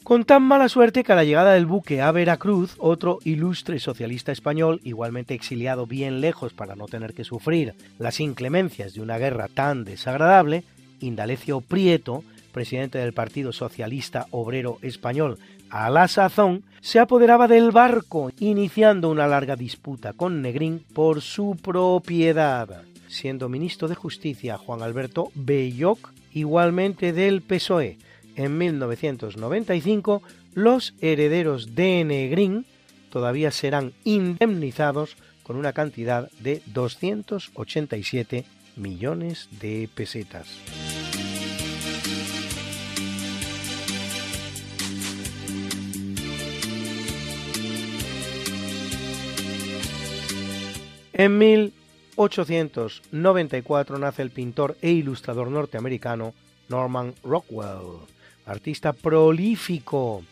con tan mala suerte que a la llegada del buque a Veracruz, otro ilustre socialista español, igualmente exiliado bien lejos para no tener que sufrir las inclemencias de una guerra tan desagradable, Indalecio Prieto, presidente del Partido Socialista Obrero Español, a la sazón, se apoderaba del barco, iniciando una larga disputa con Negrín por su propiedad, siendo ministro de Justicia Juan Alberto Belloc, igualmente del PSOE, en 1995, los herederos de Negrín todavía serán indemnizados con una cantidad de 287 millones de pesetas. En 1894 nace el pintor e ilustrador norteamericano Norman Rockwell artista prolífico,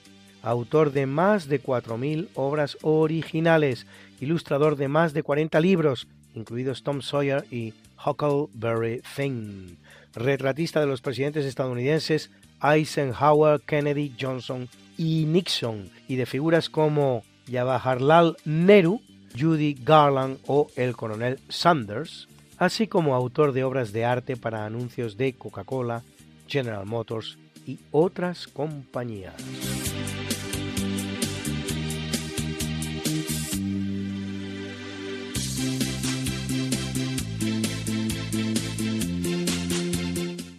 autor de más de 4.000 obras originales, ilustrador de más de 40 libros, incluidos Tom Sawyer y Huckleberry Finn, retratista de los presidentes estadounidenses Eisenhower, Kennedy, Johnson y Nixon, y de figuras como Jawaharlal Nehru, Judy Garland o el coronel Sanders, así como autor de obras de arte para anuncios de Coca-Cola, General Motors y otras compañías.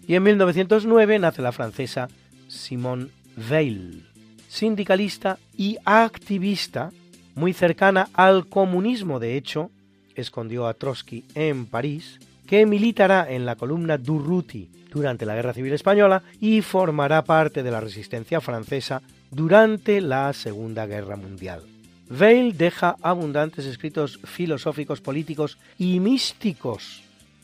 Y en 1909 nace la francesa Simone Veil, sindicalista y activista muy cercana al comunismo. De hecho, escondió a Trotsky en París que militará en la columna Durruti durante la Guerra Civil Española y formará parte de la resistencia francesa durante la Segunda Guerra Mundial. Veil deja abundantes escritos filosóficos, políticos y místicos,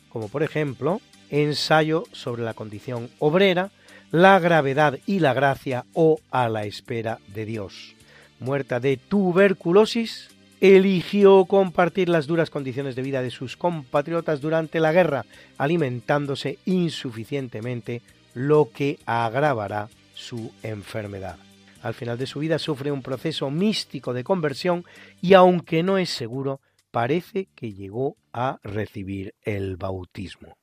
como por ejemplo Ensayo sobre la condición obrera, La gravedad y la gracia o A la espera de Dios. Muerta de tuberculosis, eligió compartir las duras condiciones de vida de sus compatriotas durante la guerra, alimentándose insuficientemente, lo que agravará su enfermedad. Al final de su vida sufre un proceso místico de conversión y aunque no es seguro, parece que llegó a recibir el bautismo.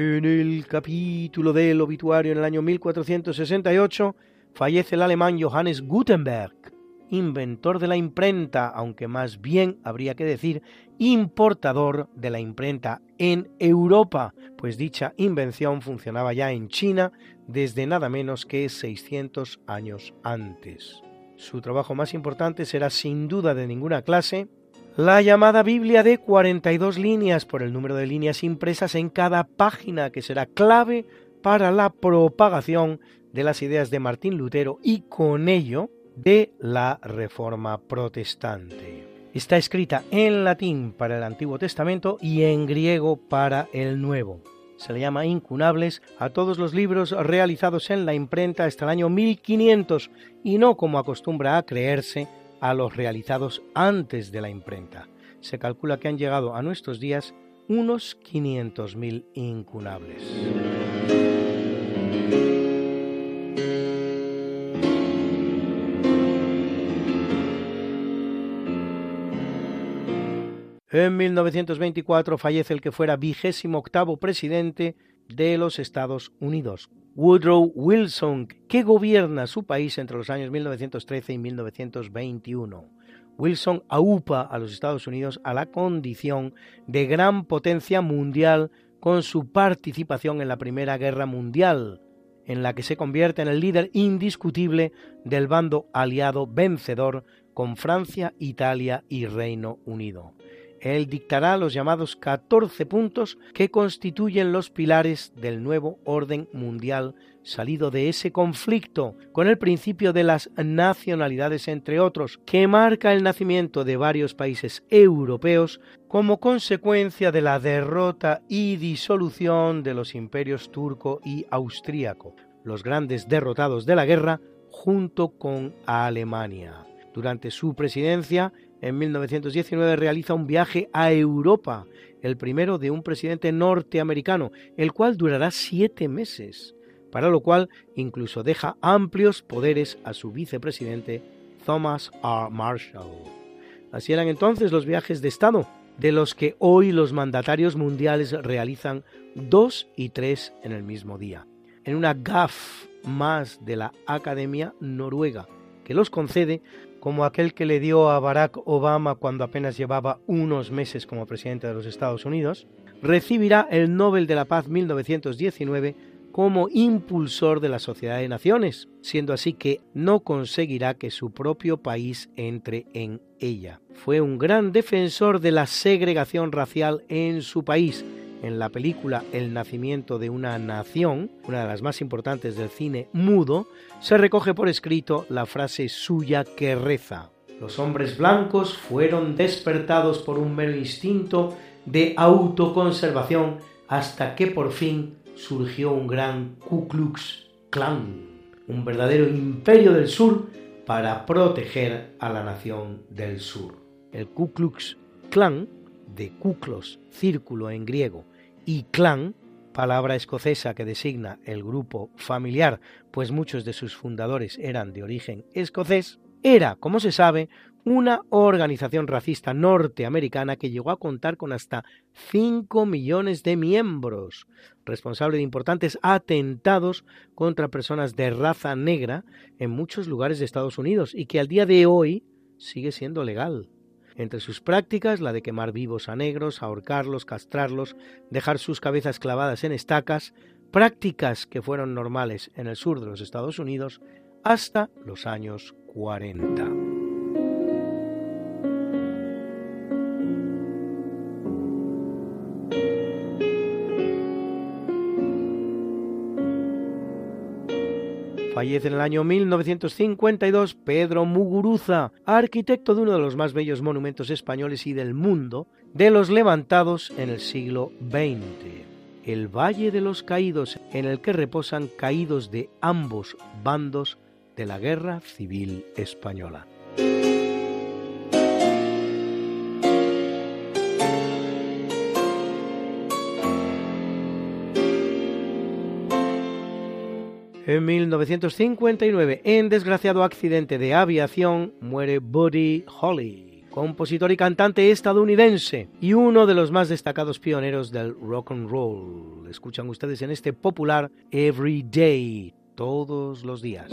En el capítulo del obituario en el año 1468 fallece el alemán Johannes Gutenberg, inventor de la imprenta, aunque más bien habría que decir importador de la imprenta en Europa, pues dicha invención funcionaba ya en China desde nada menos que 600 años antes. Su trabajo más importante será sin duda de ninguna clase la llamada Biblia de 42 líneas por el número de líneas impresas en cada página que será clave para la propagación de las ideas de Martín Lutero y con ello de la Reforma Protestante. Está escrita en latín para el Antiguo Testamento y en griego para el Nuevo. Se le llama incunables a todos los libros realizados en la imprenta hasta el año 1500 y no como acostumbra a creerse a los realizados antes de la imprenta. Se calcula que han llegado a nuestros días unos 500.000 incunables. En 1924 fallece el que fuera vigésimo octavo presidente de los Estados Unidos, Woodrow Wilson, que gobierna su país entre los años 1913 y 1921. Wilson aupa a los Estados Unidos a la condición de gran potencia mundial con su participación en la Primera Guerra Mundial, en la que se convierte en el líder indiscutible del bando aliado vencedor con Francia, Italia y Reino Unido. Él dictará los llamados 14 puntos que constituyen los pilares del nuevo orden mundial salido de ese conflicto con el principio de las nacionalidades entre otros, que marca el nacimiento de varios países europeos como consecuencia de la derrota y disolución de los imperios turco y austríaco, los grandes derrotados de la guerra junto con Alemania. Durante su presidencia, en 1919 realiza un viaje a Europa, el primero de un presidente norteamericano, el cual durará siete meses, para lo cual incluso deja amplios poderes a su vicepresidente Thomas R. Marshall. Así eran entonces los viajes de Estado, de los que hoy los mandatarios mundiales realizan dos y tres en el mismo día, en una GAF más de la Academia Noruega, que los concede como aquel que le dio a Barack Obama cuando apenas llevaba unos meses como presidente de los Estados Unidos, recibirá el Nobel de la Paz 1919 como impulsor de la Sociedad de Naciones, siendo así que no conseguirá que su propio país entre en ella. Fue un gran defensor de la segregación racial en su país, en la película El nacimiento de una nación, una de las más importantes del cine mudo, se recoge por escrito la frase suya que reza. Los hombres blancos fueron despertados por un mero instinto de autoconservación hasta que por fin surgió un gran Ku Klux Klan, un verdadero imperio del sur para proteger a la nación del sur. El Ku Klux Klan de Kuklos, círculo en griego, y clan, palabra escocesa que designa el grupo familiar, pues muchos de sus fundadores eran de origen escocés, era, como se sabe, una organización racista norteamericana que llegó a contar con hasta 5 millones de miembros, responsable de importantes atentados contra personas de raza negra en muchos lugares de Estados Unidos y que al día de hoy sigue siendo legal. Entre sus prácticas, la de quemar vivos a negros, ahorcarlos, castrarlos, dejar sus cabezas clavadas en estacas, prácticas que fueron normales en el sur de los Estados Unidos hasta los años 40. Fallece en el año 1952 Pedro Muguruza, arquitecto de uno de los más bellos monumentos españoles y del mundo, de los levantados en el siglo XX. El Valle de los Caídos, en el que reposan caídos de ambos bandos de la Guerra Civil Española. En 1959, en desgraciado accidente de aviación, muere Buddy Holly, compositor y cantante estadounidense y uno de los más destacados pioneros del rock and roll. Escuchan ustedes en este popular Every Day, todos los días.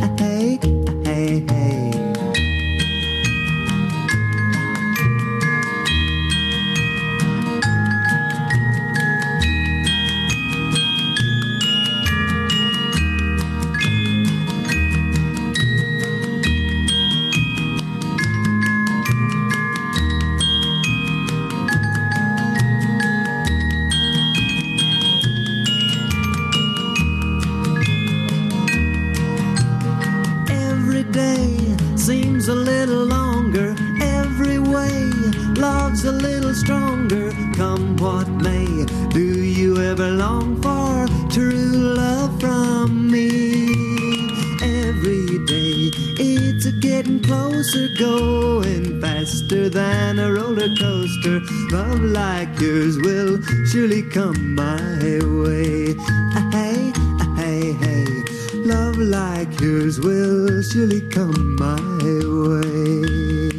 Closer, going faster than a roller coaster. Love like yours will surely come my way. Ah, Hey, ah, hey, hey. Love like yours will surely come my way.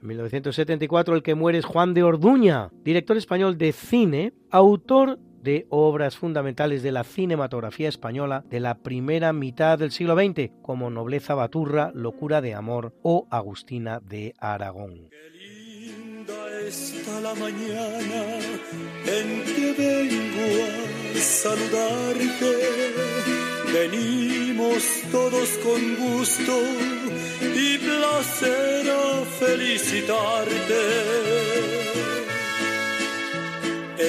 En 1974 el que muere es Juan de Orduña, director español de cine, autor de obras fundamentales de la cinematografía española de la primera mitad del siglo XX, como Nobleza Baturra, Locura de Amor o Agustina de Aragón. Está la mañana en que vengo a saludarte. Venimos todos con gusto y placer a felicitarte.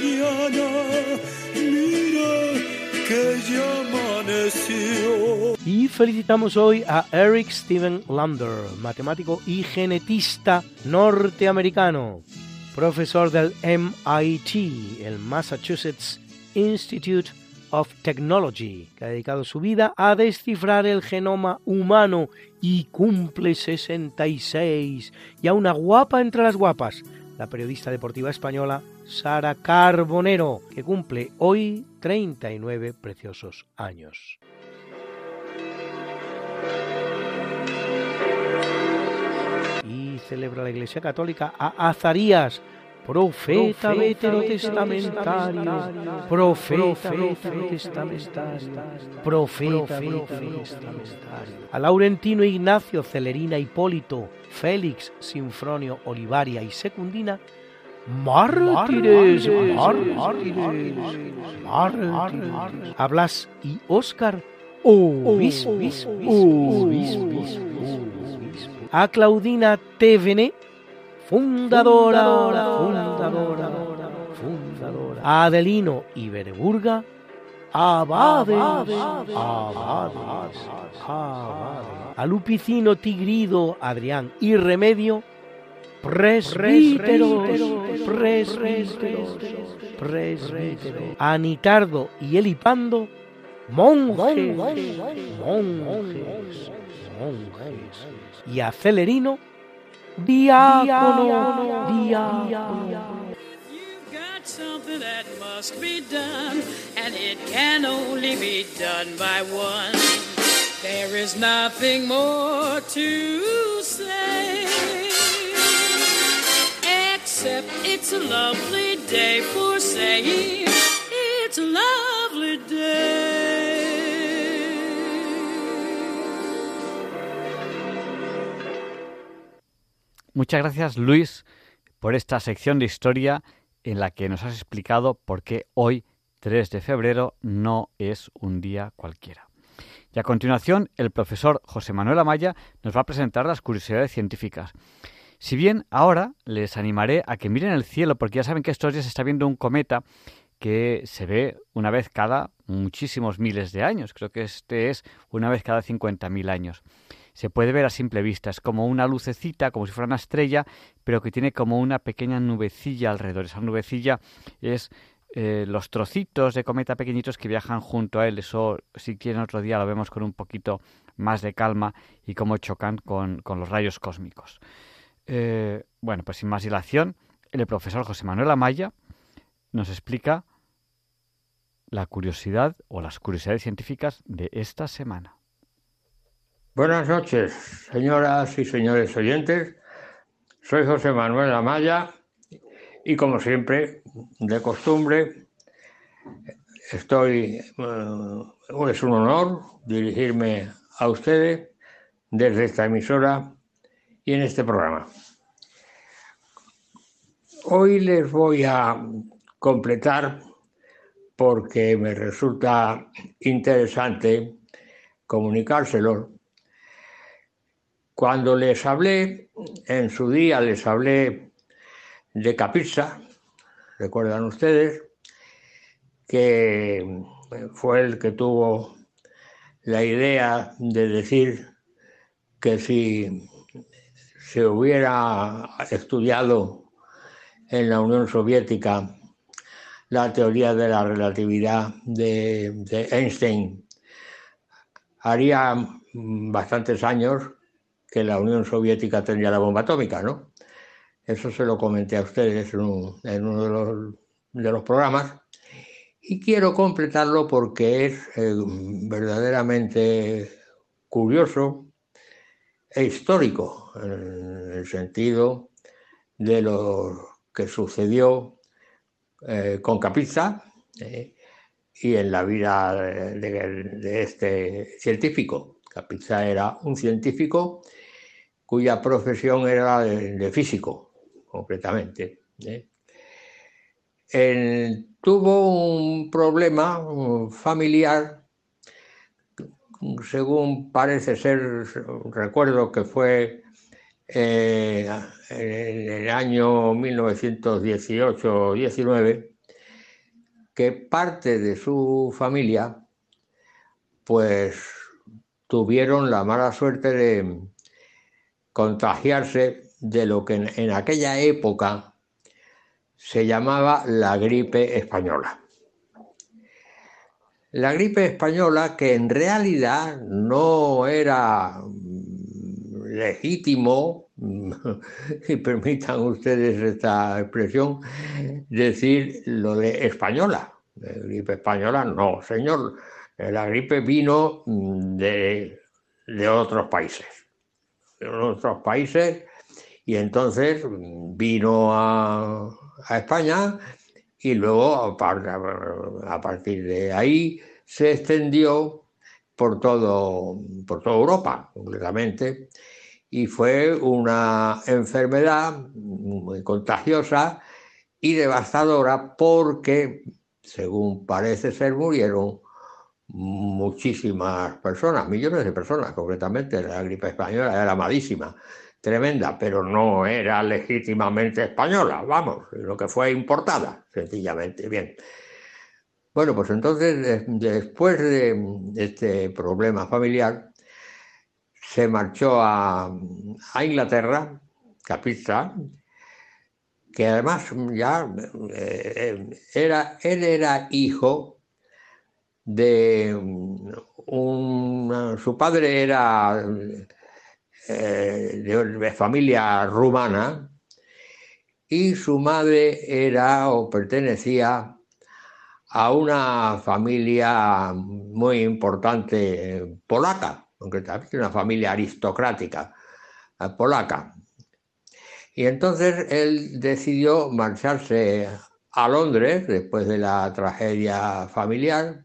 Mañana. Y felicitamos hoy a Eric Steven Lander, matemático y genetista norteamericano, profesor del MIT, el Massachusetts Institute of Technology, que ha dedicado su vida a descifrar el genoma humano y cumple 66. Y a una guapa entre las guapas, la periodista deportiva española Sara Carbonero, que cumple hoy 39 preciosos años. y celebra la Iglesia Católica a Azarías, profeta veterotestamentario, profeta veterotestamentario, profeta veterotestamentario. A Laurentino Ignacio, Celerina Hipólito, Félix, Sinfronio, Olivaria y Secundina, mártires, mártires, mártires. A Blas y Óscar, a Claudina Tevene, fundadora, fundadora, fundadora, a Adelino Iberburga, abades, abades, abades, a Lupicino Tigrido, Adrián y Remedio, presbíteros, presbíteros, presbíteros, a Nitardo y Elipando, monjes, monjes, monjes, y a Celerino, diácono, diácono. Something that must be done, and it can only be done by one. There is nothing more to say, except it's a lovely day for saying it's a lovely day. Muchas gracias, Luis, por esta sección de historia en la que nos has explicado por qué hoy, 3 de febrero, no es un día cualquiera. Y a continuación, el profesor José Manuel Amaya nos va a presentar las curiosidades científicas. Si bien ahora les animaré a que miren el cielo, porque ya saben que estos días se está viendo un cometa que se ve una vez cada muchísimos miles de años. Creo que este es una vez cada 50.000 años se puede ver a simple vista. Es como una lucecita, como si fuera una estrella, pero que tiene como una pequeña nubecilla alrededor. Esa nubecilla es eh, los trocitos de cometa pequeñitos que viajan junto a él. Eso, si quieren, otro día lo vemos con un poquito más de calma y cómo chocan con, los rayos cósmicos. Eh, bueno, pues sin más dilación, el profesor José Manuel Amaya nos explica la curiosidad o las curiosidades científicas de esta semana. Buenas noches, señoras y señores oyentes. Soy José Manuel Amaya y como siempre, de costumbre, estoy, eh, es un honor dirigirme a ustedes desde esta emisora y en este programa. Hoy les voy a completar porque me resulta interesante comunicárselo cuando les hablé, en su día les hablé de Capizza, recuerdan ustedes, que fue el que tuvo la idea de decir que si se hubiera estudiado en la Unión Soviética la teoría de la relatividad de, de Einstein, haría bastantes años que la Unión Soviética tendría la bomba atómica, ¿no? Eso se lo comenté a ustedes en, uno de los, programas y quiero completarlo porque es eh, verdaderamente curioso e histórico en el sentido de lo que sucedió eh, con Capizza eh, y en la vida de, de, este científico. Capizza era un científico cuya profesión era de, físico, completamente. ¿eh? tuvo un problema familiar, según parece ser, recuerdo que fue eh, en el año 1918-19, que parte de su familia pues tuvieron la mala suerte de, contagiarse de lo que en, aquella época se llamaba la gripe española. La gripe española que en realidad no era legítimo, y permitan ustedes esta expresión, decir lo de española. gripe española, no, señor. La gripe vino de, de otros países otros países. Y entonces vino a, España y luego a partir de ahí se extendió por todo, por toda Europa, completamente, y fue una enfermedad muy contagiosa y devastadora porque, según parece ser, murieron muchísimas personas, millones de personas concretamente. La gripe española era malísima, tremenda, pero no era legítimamente española, vamos, lo que fue importada, sencillamente. Bien. Bueno, pues entonces, de- después de este problema familiar, se marchó a, Inglaterra, Capizza, que además ya eh, era, él era hijo de un, su padre era eh, de, familia rumana y su madre era o pertenecía a una familia muy importante polaca, concretamente una familia aristocrática eh, polaca. Y entonces él decidió marcharse a Londres después de la tragedia familiar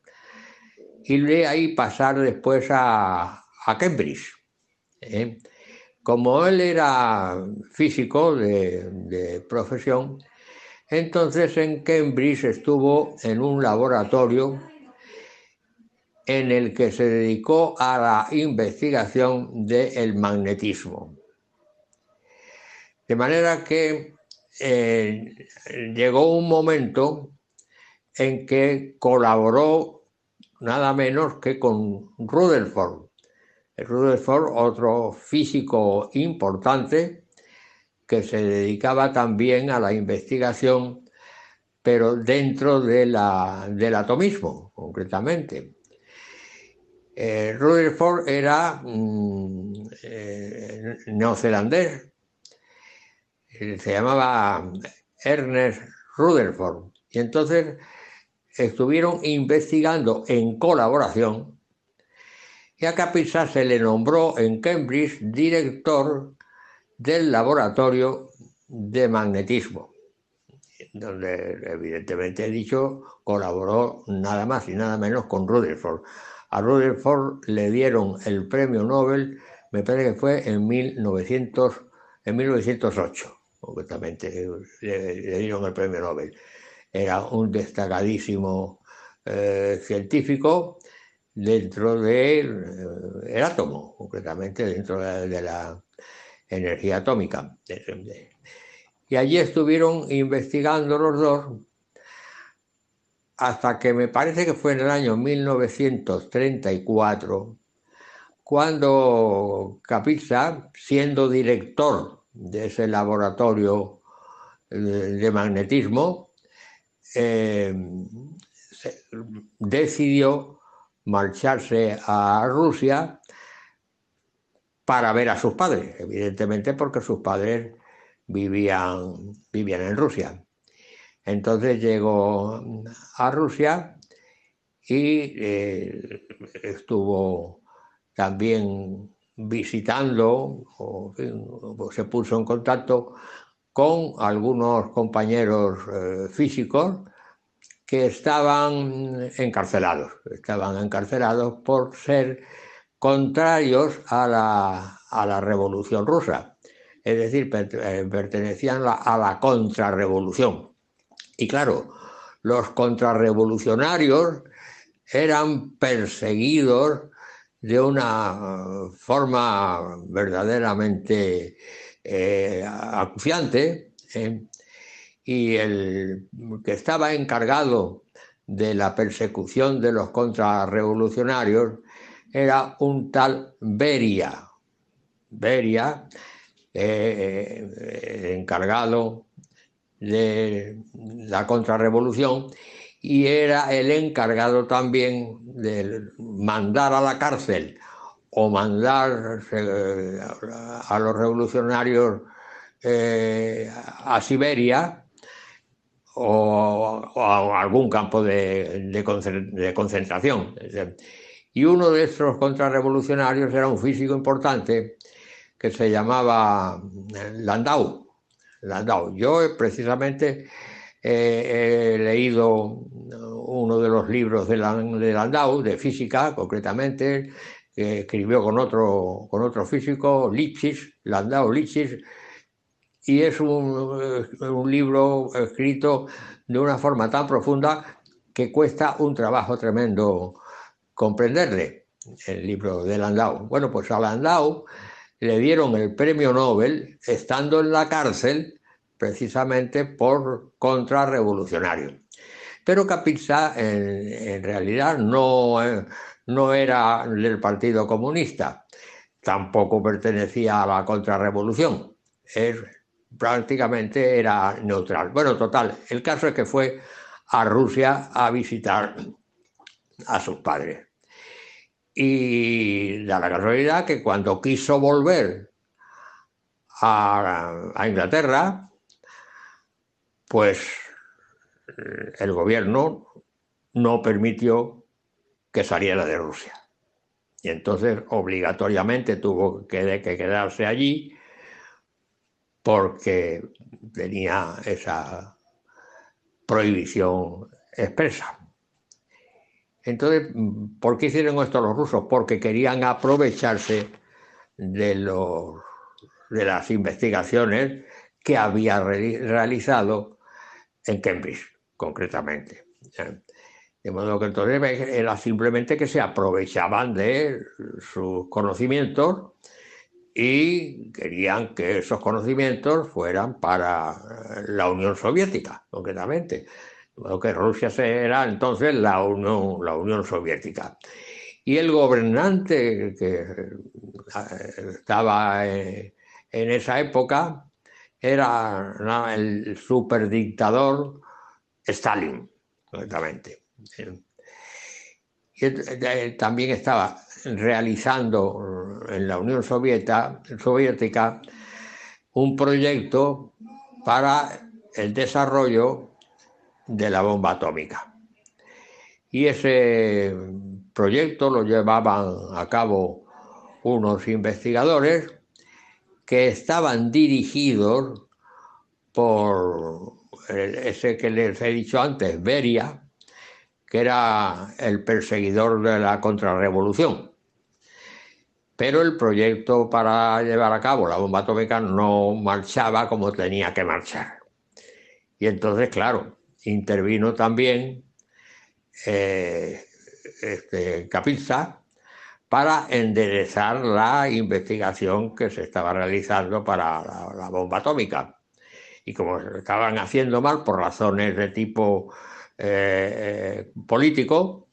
y de ahí pasar después a, a Cambridge. ¿eh? Como él era físico de, profesión, entonces en Cambridge estuvo en un laboratorio en el que se dedicó a la investigación del magnetismo. De manera que eh, llegó un momento en que colaboró nada menos que con Rutherford. Rutherford, otro físico importante que se dedicaba también a la investigación, pero dentro de la, del atomismo, concretamente. Eh, Rutherford era mm, eh, neozelandés, se llamaba Ernest Rutherford, y entonces estuvieron investigando en colaboración y a Capisa se le nombró en Cambridge director del laboratorio de magnetismo, donde evidentemente he dicho colaboró nada más y nada menos con Rutherford. A Rutherford le dieron el premio Nobel, me parece que fue en, 1900, en 1908, concretamente, le dieron el premio Nobel. Era un destacadísimo eh, científico dentro del eh, átomo, concretamente dentro de de la energía atómica. Y allí estuvieron investigando los dos hasta que me parece que fue en el año 1934 cuando Capizza, siendo director de ese laboratorio de magnetismo, eh, decidió marcharse a Rusia para ver a sus padres, evidentemente porque sus padres vivían, vivían en Rusia. Entonces llegó a Rusia y eh, estuvo también visitando, o se puso en contacto con algunos compañeros eh, físicos que estaban encarcelados, estaban encarcelados por ser contrarios a la, a la revolución rusa, es decir, eh, pertenecían a la contrarrevolución. Y claro, los contrarrevolucionarios eran perseguidos de una eh, forma verdaderamente eh, acuciante, ¿eh? y el que estaba encargado de la persecución de los contrarrevolucionarios era un tal Beria. Beria, eh, eh, encargado de la contrarrevolución y era el encargado también de mandar a la cárcel o mandar a los revolucionarios eh, a Siberia o, a algún campo de, de concen- de concentración. Y uno de estos contrarrevolucionarios era un físico importante que se llamaba eh, Landau. Landau. Yo eh, precisamente he leído uno de los libros de Landau, de física concretamente, escribió con otro, con otro físico, Lipschitz, Landau Lipschitz, y es un, un libro escrito de una forma tan profunda que cuesta un trabajo tremendo comprenderle, el libro de Landau. Bueno, pues a Landau le dieron el premio Nobel estando en la cárcel precisamente por contrarrevolucionario. Pero Capizza en, en realidad no, eh, no era del Partido Comunista, tampoco pertenecía a la contrarrevolución, prácticamente era neutral. Bueno, total, el caso es que fue a Rusia a visitar a sus padres. Y da la casualidad que cuando quiso volver a, a Inglaterra, pues el gobierno no permitió que saliera de Rusia. Y entonces obligatoriamente tuvo que, que quedarse allí porque tenía esa prohibición expresa. Entonces, ¿por qué hicieron esto los rusos? Porque querían aprovecharse de, los, de las investigaciones que había realizado en Cambridge, concretamente. De modo que entonces era simplemente que se aprovechaban de sus conocimientos y querían que esos conocimientos fueran para la Unión Soviética, concretamente. De modo que Rusia era entonces la Unión, la Unión Soviética. Y el gobernante que eh, estaba en esa época era el superdictador Stalin, concretamente. Y eh, también estaba realizando en la Unión Soviética un proyecto para el desarrollo de la bomba atómica. Y ese proyecto lo llevaban a cabo unos investigadores que estaban dirigidos por ese que les he dicho antes, Beria, que era el perseguidor de la contrarrevolución. Pero el proyecto para llevar a cabo la bomba atómica no marchaba como tenía que marchar. Y entonces, claro, intervino también eh, este, Capizza para enderezar la investigación que se estaba realizando para la, la bomba atómica. Y como estaban haciendo mal por razones de tipo eh, político,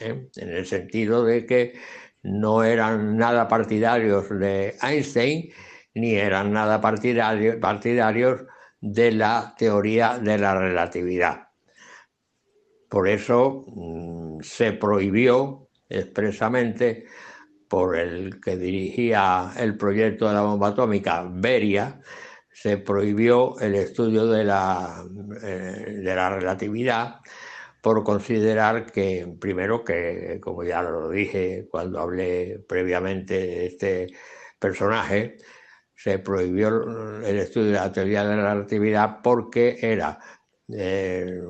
¿eh? en el sentido de que no eran nada partidarios de Einstein ni eran nada partidarios, partidarios de la teoría de la relatividad. Por eso mm, se prohibió expresamente por el que dirigía el proyecto de la bomba atómica, Beria, se prohibió el estudio de la, eh, de la relatividad por considerar que, primero, que como ya lo dije cuando hablé previamente de este personaje, se prohibió el estudio de la teoría de la relatividad porque era eh,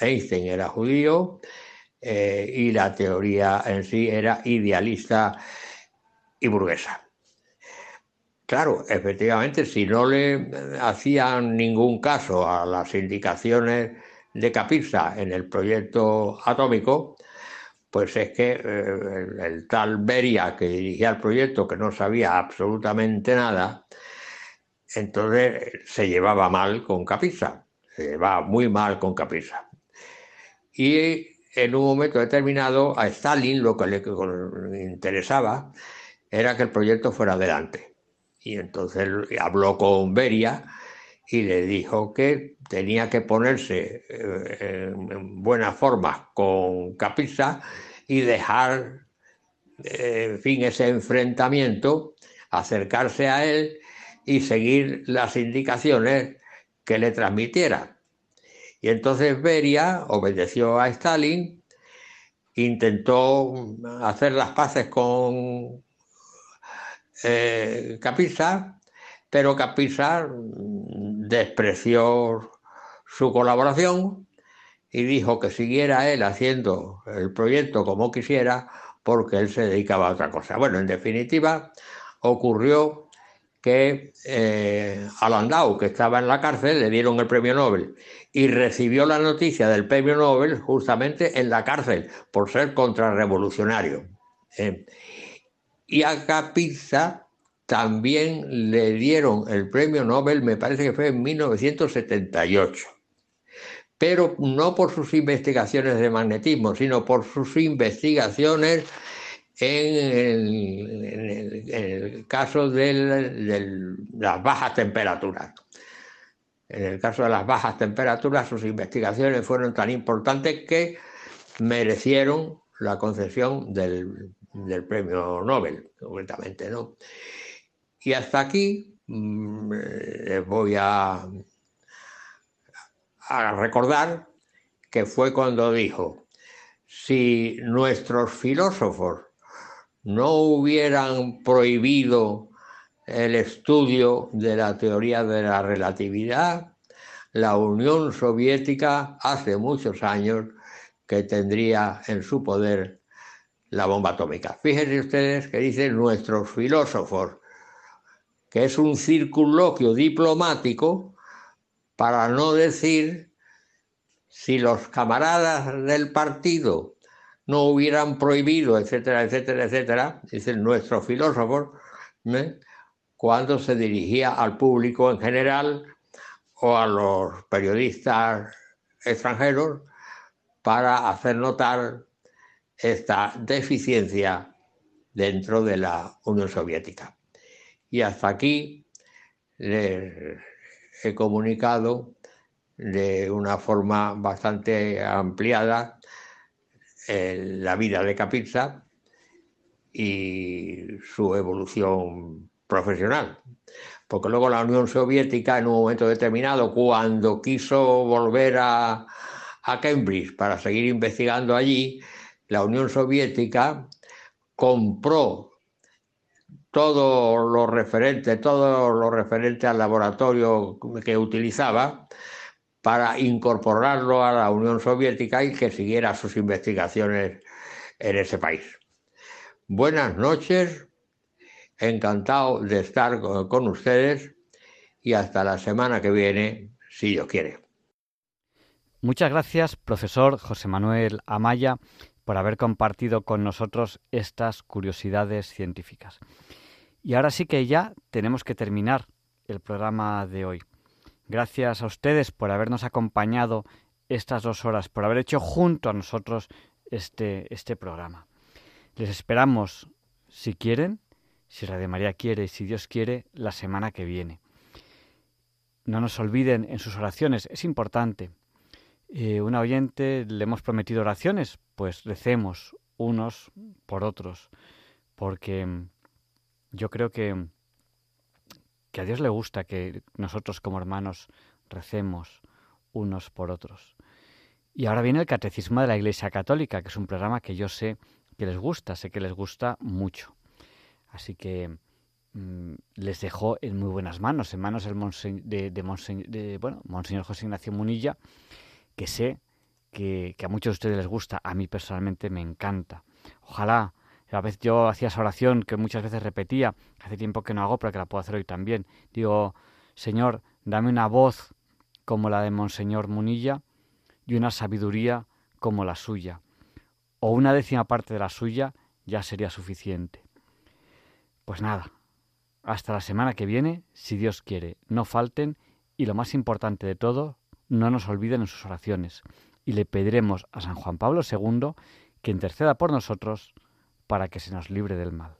Einstein era judío eh, y la teoría en sí era idealista y burguesa. Claro, efectivamente, si no le hacían ningún caso a las indicaciones de Capizza en el proyecto atómico, pues es que eh, el, tal Beria que dirigía el proyecto, que no sabía absolutamente nada, entonces se llevaba mal con Capizza, se llevaba muy mal con Capizza. Y en un momento determinado a Stalin lo que le interesaba era que el proyecto fuera adelante y entonces habló con Beria y le dijo que tenía que ponerse eh, en buena forma con Capizza y dejar, eh, en fin, ese enfrentamiento, acercarse a él y seguir las indicaciones que le transmitiera. Y entonces Beria obedeció a Stalin, intentó hacer las paces con eh, pero Capisa mm, despreció su colaboración y dijo que siguiera él haciendo el proyecto como quisiera porque él se dedicaba a otra cosa. Bueno, en definitiva, ocurrió que eh, a que estaba en la cárcel, le dieron el premio Nobel y recibió la noticia del premio Nobel justamente en la cárcel por ser contrarrevolucionario. Eh, y a Capizza también le dieron el premio Nobel, me parece que fue en 1978 pero no por sus investigaciones de magnetismo, sino por sus investigaciones en el, caso de las bajas temperaturas. En el caso de las bajas temperaturas, sus investigaciones fueron tan importantes que merecieron la concesión del, premio Nobel, concretamente, ¿no? Y hasta aquí mm, les voy a recordar que fue cuando dijo, si nuestros filósofos no hubieran prohibido el estudio de la teoría de la relatividad, la Unión Soviética hace muchos años que tendría en su poder la bomba atómica. Fíjense ustedes que dicen nuestros filósofos, que es un circunloquio diplomático para no decir si los camaradas del partido no hubieran prohibido, etcétera, etcétera, etcétera, dicen nuestros filósofos, cuando se dirigía al público en general o a los periodistas extranjeros para hacer notar esta deficiencia dentro de la Unión Soviética. Y hasta aquí les he comunicado de una forma bastante ampliada la vida de Capizza y su evolución profesional. Porque luego la Unión Soviética, en un momento determinado, cuando quiso volver a, a Cambridge para seguir investigando allí, la Unión Soviética compró todo lo referente, todo lo referente al laboratorio que utilizaba para incorporarlo a la Unión Soviética y que siguiera sus investigaciones en ese país. Buenas noches, encantado de estar con ustedes y hasta la semana que viene, si Dios quiere. Muchas gracias, profesor José Manuel Amaya, por haber compartido con nosotros estas curiosidades científicas. Y ahora sí que ya tenemos que terminar el programa de hoy. Gracias a ustedes por habernos acompañado estas dos horas, por haber hecho junto a nosotros este, este programa. Les esperamos, si quieren, si Radio María quiere y si Dios quiere, la semana que viene. No nos olviden en sus oraciones, es importante. Eh, una oyente le hemos prometido oraciones, pues recemos unos por otros, porque mm, yo creo que, que a Dios le gusta que nosotros como hermanos recemos unos por otros. Y ahora viene el Catecismo de la Iglesia Católica, que es un programa que yo sé que les gusta, sé que les gusta mucho. Así que mm, les dejo en muy buenas manos, en manos del de, de, bueno, Monseñor José Ignacio Munilla, que sé que, a muchos de ustedes les gusta, a mí personalmente me encanta. Ojalá, a veces yo hacía esa oración que muchas veces repetía, hace tiempo que no hago, pero que la puedo hacer hoy también. Digo, Señor, dame una voz como la de Monseñor Munilla y una sabiduría como la suya. O una décima parte de la suya ya sería suficiente. Pues nada, hasta la semana que viene, si Dios quiere, no falten y lo más importante de todo, no nos olviden en sus oraciones y le pediremos a San Juan Pablo II que interceda por nosotros para que se nos libre del mal.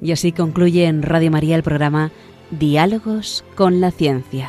Y así concluye en Radio María el programa Diálogos con la Ciencia.